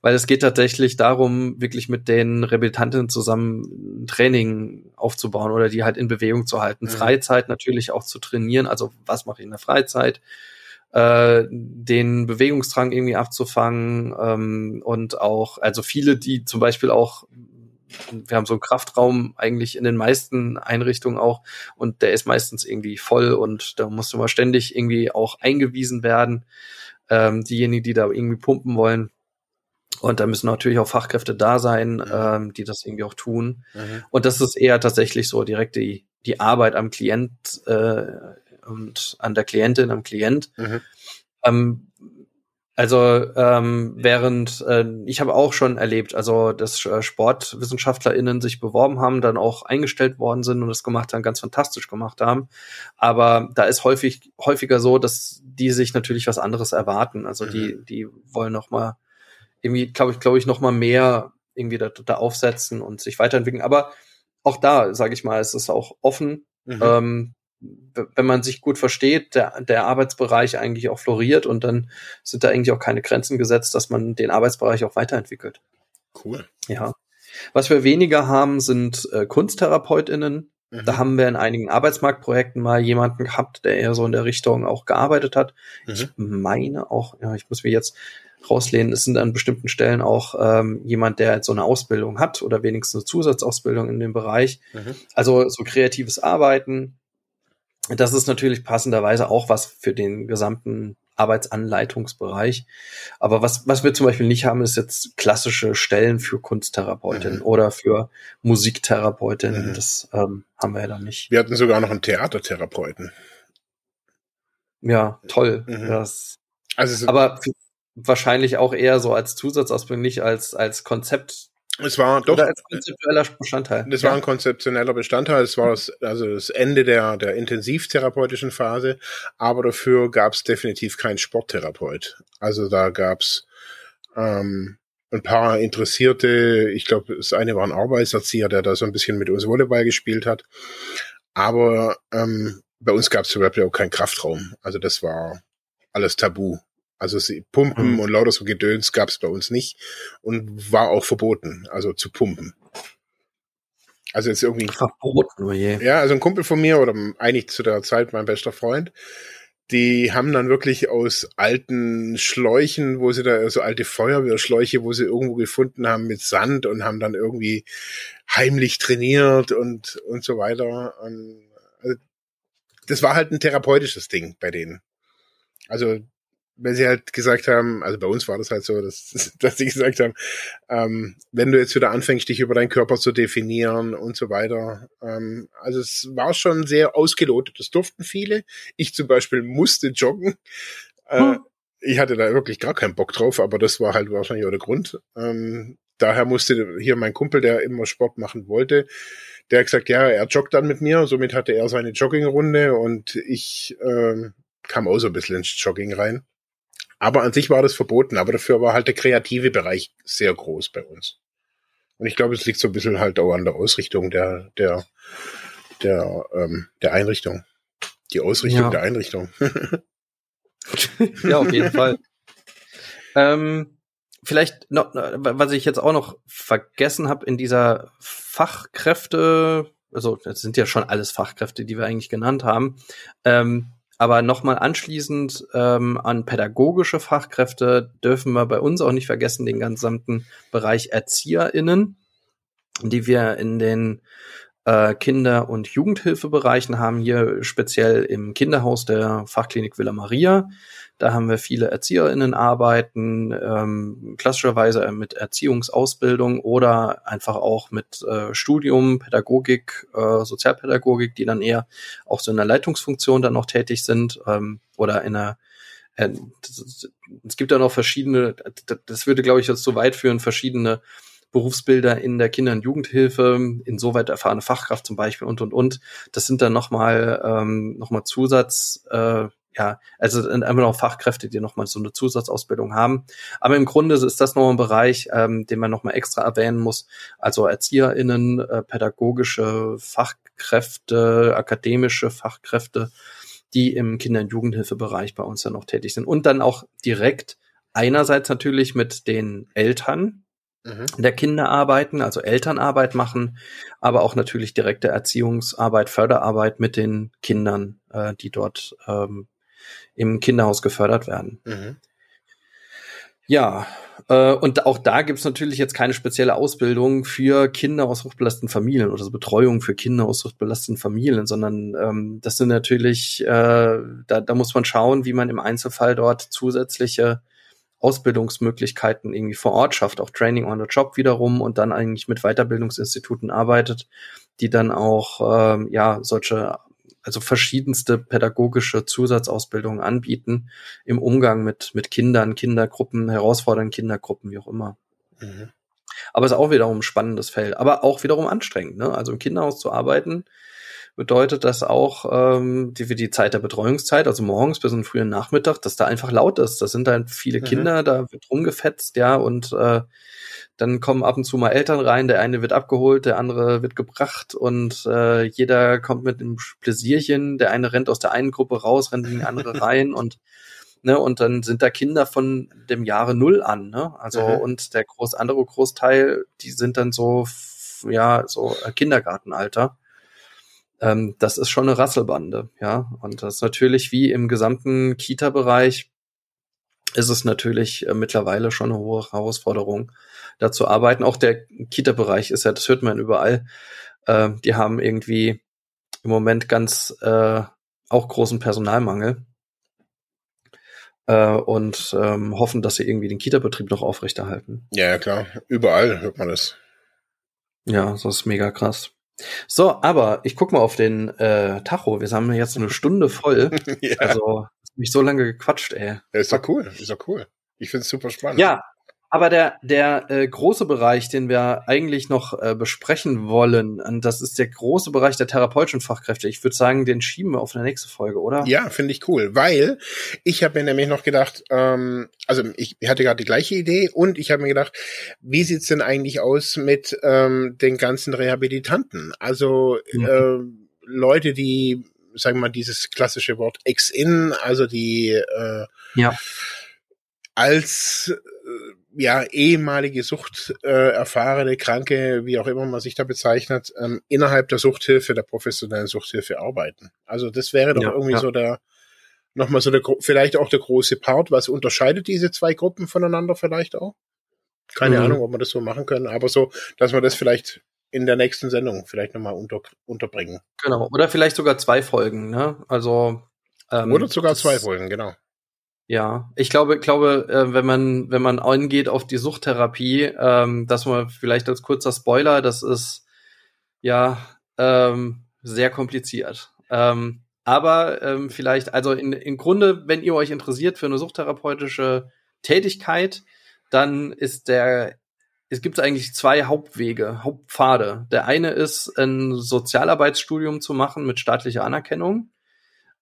weil es geht tatsächlich darum, wirklich mit den Rehabilitantinnen zusammen ein Training aufzubauen oder die halt in Bewegung zu halten. Mhm. Freizeit natürlich auch zu trainieren. Also was mache ich in der Freizeit? Äh, den Bewegungsdrang irgendwie abzufangen ähm, und auch, also viele, die zum Beispiel auch wir haben so einen Kraftraum eigentlich in den meisten Einrichtungen auch und der ist meistens irgendwie voll und da musst du mal ständig irgendwie auch eingewiesen werden. Ähm, diejenigen, die da irgendwie pumpen wollen. Und da müssen natürlich auch Fachkräfte da sein, mhm. ähm, die das irgendwie auch tun. Mhm. Und das ist eher tatsächlich so direkt die, die Arbeit am Klient äh, und an der Klientin, am Klient. Mhm. Ähm, also ähm, während äh, ich habe auch schon erlebt, also dass äh, SportwissenschaftlerInnen sich beworben haben, dann auch eingestellt worden sind und das gemacht haben, ganz fantastisch gemacht haben. Aber da ist häufig häufiger so, dass die sich natürlich was anderes erwarten. Also mhm. die die wollen noch mal irgendwie, glaube ich, glaube ich, noch mal mehr irgendwie da, da aufsetzen und sich weiterentwickeln. Aber auch da, sage ich mal, ist es auch offen. Mhm. Ähm, wenn man sich gut versteht, der, der Arbeitsbereich eigentlich auch floriert und dann sind da eigentlich auch keine Grenzen gesetzt, dass man den Arbeitsbereich auch weiterentwickelt. Cool. Ja. Was wir weniger haben, sind äh, KunsttherapeutInnen. Mhm. Da haben wir in einigen Arbeitsmarktprojekten mal jemanden gehabt, der eher so in der Richtung auch gearbeitet hat. Mhm. Ich meine auch, ja, ich muss mir jetzt rauslehnen, es sind an bestimmten Stellen auch ähm, jemand, der jetzt so eine Ausbildung hat oder wenigstens eine Zusatzausbildung in dem Bereich. Mhm. Also so kreatives Arbeiten, das ist natürlich passenderweise auch was für den gesamten Arbeitsanleitungsbereich. Aber was, was wir zum Beispiel nicht haben, ist jetzt klassische Stellen für Kunsttherapeutin mhm. oder für Musiktherapeutin. Mhm. Das ähm, haben wir ja dann nicht. Wir hatten sogar noch einen Theatertherapeuten. Ja, toll. Mhm. Das, also aber wahrscheinlich auch eher so als Zusatzausbildung, nicht als, als Konzept. Es war doch Oder als konzeptueller Bestandteil. Das ja. war ein konzeptioneller Bestandteil. Es war das, also das Ende der, der intensivtherapeutischen Phase, aber dafür gab es definitiv keinen Sporttherapeut. Also da gab's ähm, ein paar Interessierte, ich glaube, das eine war ein Arbeitserzieher, der da so ein bisschen mit uns Volleyball gespielt hat. Aber ähm, bei uns gab es zum Beispiel auch keinen Kraftraum. Also das war alles tabu. Also Pumpen mhm. und lauter so Gedöns gab es bei uns nicht und war auch verboten, also zu pumpen. Also jetzt irgendwie. Verboten, oh je. Ja, also ein Kumpel von mir oder eigentlich zu der Zeit mein bester Freund, die haben dann wirklich aus alten Schläuchen, wo sie da, so also alte Feuerwehrschläuche, wo sie irgendwo gefunden haben mit Sand und haben dann irgendwie heimlich trainiert und, und so weiter. Und, also, das war halt ein therapeutisches Ding bei denen. Also weil sie halt gesagt haben, also bei uns war das halt so, dass, dass sie gesagt haben, ähm, wenn du jetzt wieder anfängst, dich über deinen Körper zu definieren und so weiter. Ähm, also es war schon sehr ausgelotet. Das durften viele. Ich zum Beispiel musste joggen. Äh, hm. Ich hatte da wirklich gar keinen Bock drauf, aber das war halt wahrscheinlich auch der Grund. Ähm, daher musste hier mein Kumpel, der immer Sport machen wollte, der hat gesagt, ja, er joggt dann mit mir. Somit hatte er seine Joggingrunde und ich ähm, kam auch so ein bisschen ins Jogging rein. Aber an sich war das verboten, aber dafür war halt der kreative Bereich sehr groß bei uns. Und ich glaube, es liegt so ein bisschen halt auch an der Ausrichtung der, der, der, ähm, der Einrichtung. Die Ausrichtung ja. der Einrichtung. ja, auf jeden Fall. ähm, vielleicht noch, was ich jetzt auch noch vergessen habe in dieser Fachkräfte, also das sind ja schon alles Fachkräfte, die wir eigentlich genannt haben. Ähm, aber nochmal anschließend ähm, an pädagogische Fachkräfte dürfen wir bei uns auch nicht vergessen den gesamten Bereich ErzieherInnen, die wir in den äh, Kinder- und Jugendhilfebereichen haben, hier speziell im Kinderhaus der Fachklinik Villa Maria. Da haben wir viele ErzieherInnen arbeiten, ähm, klassischerweise mit Erziehungsausbildung oder einfach auch mit äh, Studium, Pädagogik, äh, Sozialpädagogik, die dann eher auch so in der Leitungsfunktion dann noch tätig sind ähm, oder in einer äh, es gibt da noch verschiedene, das würde, glaube ich, jetzt zu weit führen, verschiedene Berufsbilder in der Kinder- und Jugendhilfe, insoweit erfahrene Fachkraft zum Beispiel und und und. Das sind dann nochmal ähm, noch mal Zusatz, äh, ja, also einfach noch Fachkräfte, die nochmal so eine Zusatzausbildung haben. Aber im Grunde ist das noch ein Bereich, ähm, den man nochmal extra erwähnen muss. Also ErzieherInnen, äh, pädagogische Fachkräfte, akademische Fachkräfte, die im Kinder- und Jugendhilfebereich bei uns dann noch tätig sind. Und dann auch direkt einerseits natürlich mit den Eltern, mhm. der Kinder arbeiten, also Elternarbeit machen, aber auch natürlich direkte Erziehungsarbeit, Förderarbeit mit den Kindern, äh, die dort ähm, im Kinderhaus gefördert werden. Mhm. Ja, äh, und auch da gibt's natürlich jetzt keine spezielle Ausbildung für Kinder aus hochbelasteten Familien oder so Betreuung für Kinder aus hochbelasteten Familien, sondern ähm, das sind natürlich, äh, da, da muss man schauen, wie man im Einzelfall dort zusätzliche Ausbildungsmöglichkeiten irgendwie vor Ort schafft, auch Training on the Job wiederum und dann eigentlich mit Weiterbildungsinstituten arbeitet, die dann auch ähm, ja solche also verschiedenste pädagogische Zusatzausbildungen anbieten im Umgang mit, mit Kindern, Kindergruppen, herausfordernden Kindergruppen, wie auch immer. Mhm. Aber es ist auch wiederum ein spannendes Feld, aber auch wiederum anstrengend. Ne? Also im Kinderhaus zu arbeiten, bedeutet das auch ähm, die, für die Zeit der Betreuungszeit, also morgens bis zum frühen Nachmittag, dass da einfach laut ist. Das sind dann viele mhm. Kinder, da wird rumgefetzt, ja, und äh, dann kommen ab und zu mal Eltern rein, der eine wird abgeholt, der andere wird gebracht und äh, jeder kommt mit einem Pläsierchen, der eine rennt aus der einen Gruppe raus, rennt in die andere rein und ne, und dann sind da Kinder von dem Jahre Null an, ne? Also mhm. und der groß andere Großteil, die sind dann so ja so äh, Kindergartenalter. Ähm, das ist schon eine Rasselbande, ja. Und das ist natürlich wie im gesamten Kita-Bereich ist es natürlich äh, mittlerweile schon eine hohe Herausforderung, da zu arbeiten. Auch der Kita-Bereich ist ja, das hört man überall. Äh, die haben irgendwie im Moment ganz äh, auch großen Personalmangel äh, und ähm, hoffen, dass sie irgendwie den Kita-Betrieb noch aufrechterhalten. Ja, ja, klar. Überall hört man das. Ja, das ist mega krass. So, aber ich guck mal auf den äh, Tacho. Wir haben jetzt eine Stunde voll. ja. Also mich so lange gequatscht, ey. Ja, ist doch cool, ist doch cool. Ich finde es super spannend. Ja, aber der, der äh, große Bereich, den wir eigentlich noch äh, besprechen wollen, und das ist der große Bereich der therapeutischen Fachkräfte. Ich würde sagen, den schieben wir auf eine nächste Folge, oder? Ja, finde ich cool, weil ich habe mir nämlich noch gedacht, ähm, also ich hatte gerade die gleiche Idee und ich habe mir gedacht, wie sieht's denn eigentlich aus mit ähm, den ganzen Rehabilitanten? Also mhm. äh, Leute, die, sagen wir mal, dieses klassische Wort Ex-In, also die äh, ja. als ja, ehemalige Sucht äh, erfahrene Kranke, wie auch immer man sich da bezeichnet, ähm, innerhalb der Suchthilfe, der professionellen Suchthilfe arbeiten. Also das wäre doch ja, irgendwie ja. so der, nochmal so der, vielleicht auch der große Part. Was unterscheidet diese zwei Gruppen voneinander vielleicht auch? Keine mhm. Ahnung, ob wir das so machen können, aber so, dass wir das vielleicht in der nächsten Sendung vielleicht nochmal unter, unterbringen. Genau, oder vielleicht sogar zwei Folgen, ne? Also ähm, oder sogar zwei Folgen, genau. Ja, ich glaube, glaube, äh, wenn man wenn man angeht auf die Suchttherapie, ähm, dass man vielleicht als kurzer Spoiler, das ist ja ähm, sehr kompliziert. Ähm, aber ähm, vielleicht, also in, im Grunde, wenn ihr euch interessiert für eine suchttherapeutische Tätigkeit, dann ist der es gibt eigentlich zwei Hauptwege, Hauptpfade. Der eine ist, ein Sozialarbeitsstudium zu machen mit staatlicher Anerkennung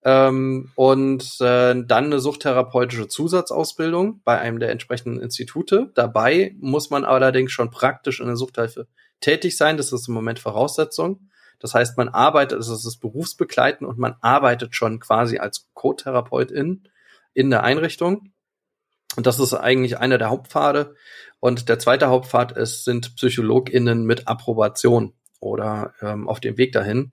ähm, und äh, dann eine suchttherapeutische Zusatzausbildung bei einem der entsprechenden Institute. Dabei muss man allerdings schon praktisch in der Suchthilfe tätig sein. Das ist im Moment Voraussetzung. Das heißt, man arbeitet, das ist das Berufsbegleiten und man arbeitet schon quasi als Co-Therapeutin in der Einrichtung. Und das ist eigentlich einer der Hauptpfade. Und der zweite Hauptpfad ist, sind PsychologInnen mit Approbation oder ähm, auf dem Weg dahin.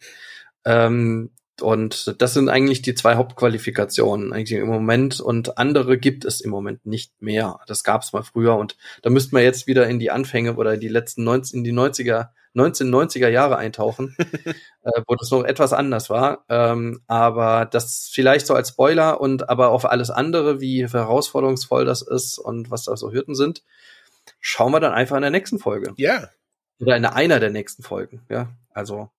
Ähm, und das sind eigentlich die zwei Hauptqualifikationen eigentlich im Moment. Und andere gibt es im Moment nicht mehr. Das gab es mal früher. Und da müssten wir jetzt wieder in die Anfänge oder die letzten 19, in die 90er, 1990er Jahre eintauchen, äh, wo das noch etwas anders war. Ähm, aber das vielleicht so als Spoiler und aber auf alles andere, wie herausforderungsvoll das ist und was da so Hürden sind, schauen wir dann einfach in der nächsten Folge. Ja. Oder in einer der nächsten Folgen. Ja, also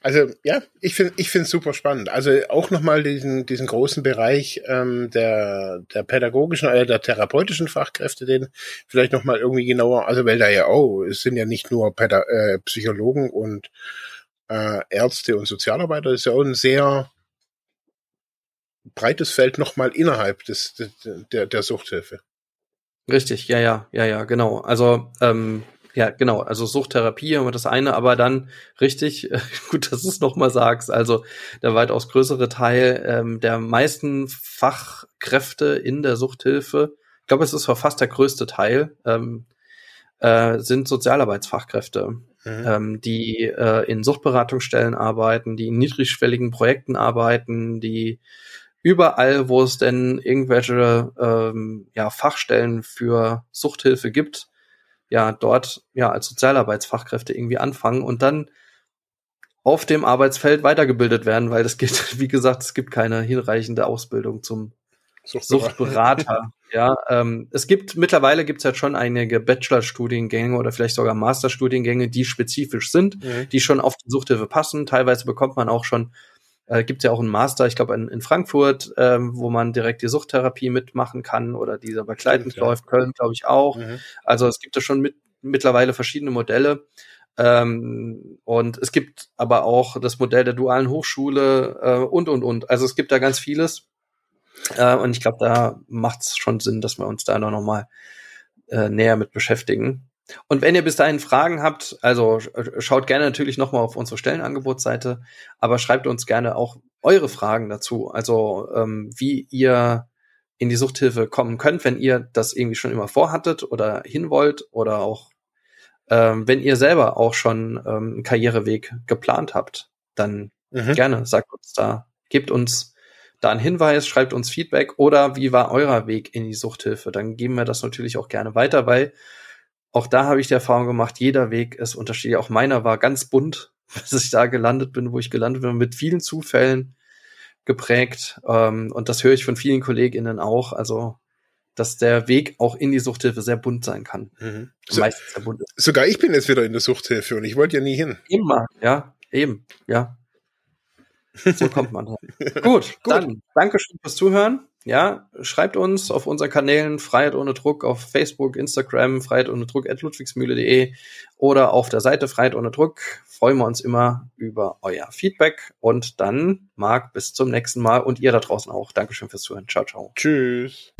also ja, ich finde ich finde super spannend. Also auch nochmal diesen diesen großen Bereich ähm, der der pädagogischen oder der therapeutischen Fachkräfte, den vielleicht nochmal irgendwie genauer. Also weil da ja auch es sind ja nicht nur Päda äh, Psychologen und äh, Ärzte und Sozialarbeiter, das ist ja auch ein sehr breites Feld nochmal innerhalb des der der Suchthilfe. Richtig, ja, ja, ja, ja, genau. Also ähm, ja, genau. Also Suchttherapie haben wir das eine, aber dann richtig, gut, dass du es nochmal sagst, also der weitaus größere Teil ähm, der meisten Fachkräfte in der Suchthilfe, ich glaube, es ist fast der größte Teil, ähm, äh, sind Sozialarbeitsfachkräfte, mhm. ähm, die äh, in Suchtberatungsstellen arbeiten, die in niedrigschwelligen Projekten arbeiten, die überall, wo es denn irgendwelche ähm, ja, Fachstellen für Suchthilfe gibt, ja dort ja als Sozialarbeitsfachkräfte irgendwie anfangen und dann auf dem Arbeitsfeld weitergebildet werden, weil es gibt, wie gesagt, es gibt keine hinreichende Ausbildung zum Suchtberater. Suchtberater. ja, ähm, es gibt mittlerweile gibt es halt schon einige Bachelorstudiengänge oder vielleicht sogar Masterstudiengänge, die spezifisch sind, mhm. die schon auf die Suchthilfe passen. Teilweise bekommt man auch schon äh, gibt ja auch einen Master, ich glaube in, in Frankfurt, ähm, wo man direkt die Suchttherapie mitmachen kann oder dieser begleitend ja. läuft, Köln glaube ich auch. Mhm. Also es gibt ja schon mit, mittlerweile verschiedene Modelle. Ähm, und es gibt aber auch das Modell der dualen Hochschule äh, und, und, und. Also es gibt da ganz vieles. Äh, und ich glaube, da macht es schon Sinn, dass wir uns da noch mal äh, näher mit beschäftigen. Und wenn ihr bis dahin Fragen habt, also schaut gerne natürlich nochmal auf unsere Stellenangebotsseite, aber schreibt uns gerne auch eure Fragen dazu. Also ähm, wie ihr in die Suchthilfe kommen könnt, wenn ihr das irgendwie schon immer vorhattet oder hin wollt oder auch ähm, wenn ihr selber auch schon ähm, einen Karriereweg geplant habt, dann mhm. gerne sagt uns da, gebt uns da einen Hinweis, schreibt uns Feedback oder wie war euer Weg in die Suchthilfe? Dann geben wir das natürlich auch gerne weiter, weil auch da habe ich die Erfahrung gemacht, jeder Weg ist unterschiedlich. Auch meiner war ganz bunt, bis ich da gelandet bin, wo ich gelandet bin, mit vielen Zufällen geprägt. Ähm, und das höre ich von vielen KollegInnen auch. Also, dass der Weg auch in die Suchthilfe sehr bunt sein kann. Mhm. So, Meistens sehr bunt. Sogar ich bin jetzt wieder in der Suchthilfe und ich wollte ja nie hin. Immer, ja, eben, ja. So kommt man. Gut, Gut, dann Dankeschön fürs Zuhören. Ja, schreibt uns auf unseren Kanälen Freiheit ohne Druck auf Facebook, Instagram, Freiheit ohne Druck at ludwigsmühle.de oder auf der Seite Freiheit ohne Druck. Freuen wir uns immer über euer Feedback und dann, Marc, bis zum nächsten Mal und ihr da draußen auch. Dankeschön fürs Zuhören. Ciao, ciao. Tschüss.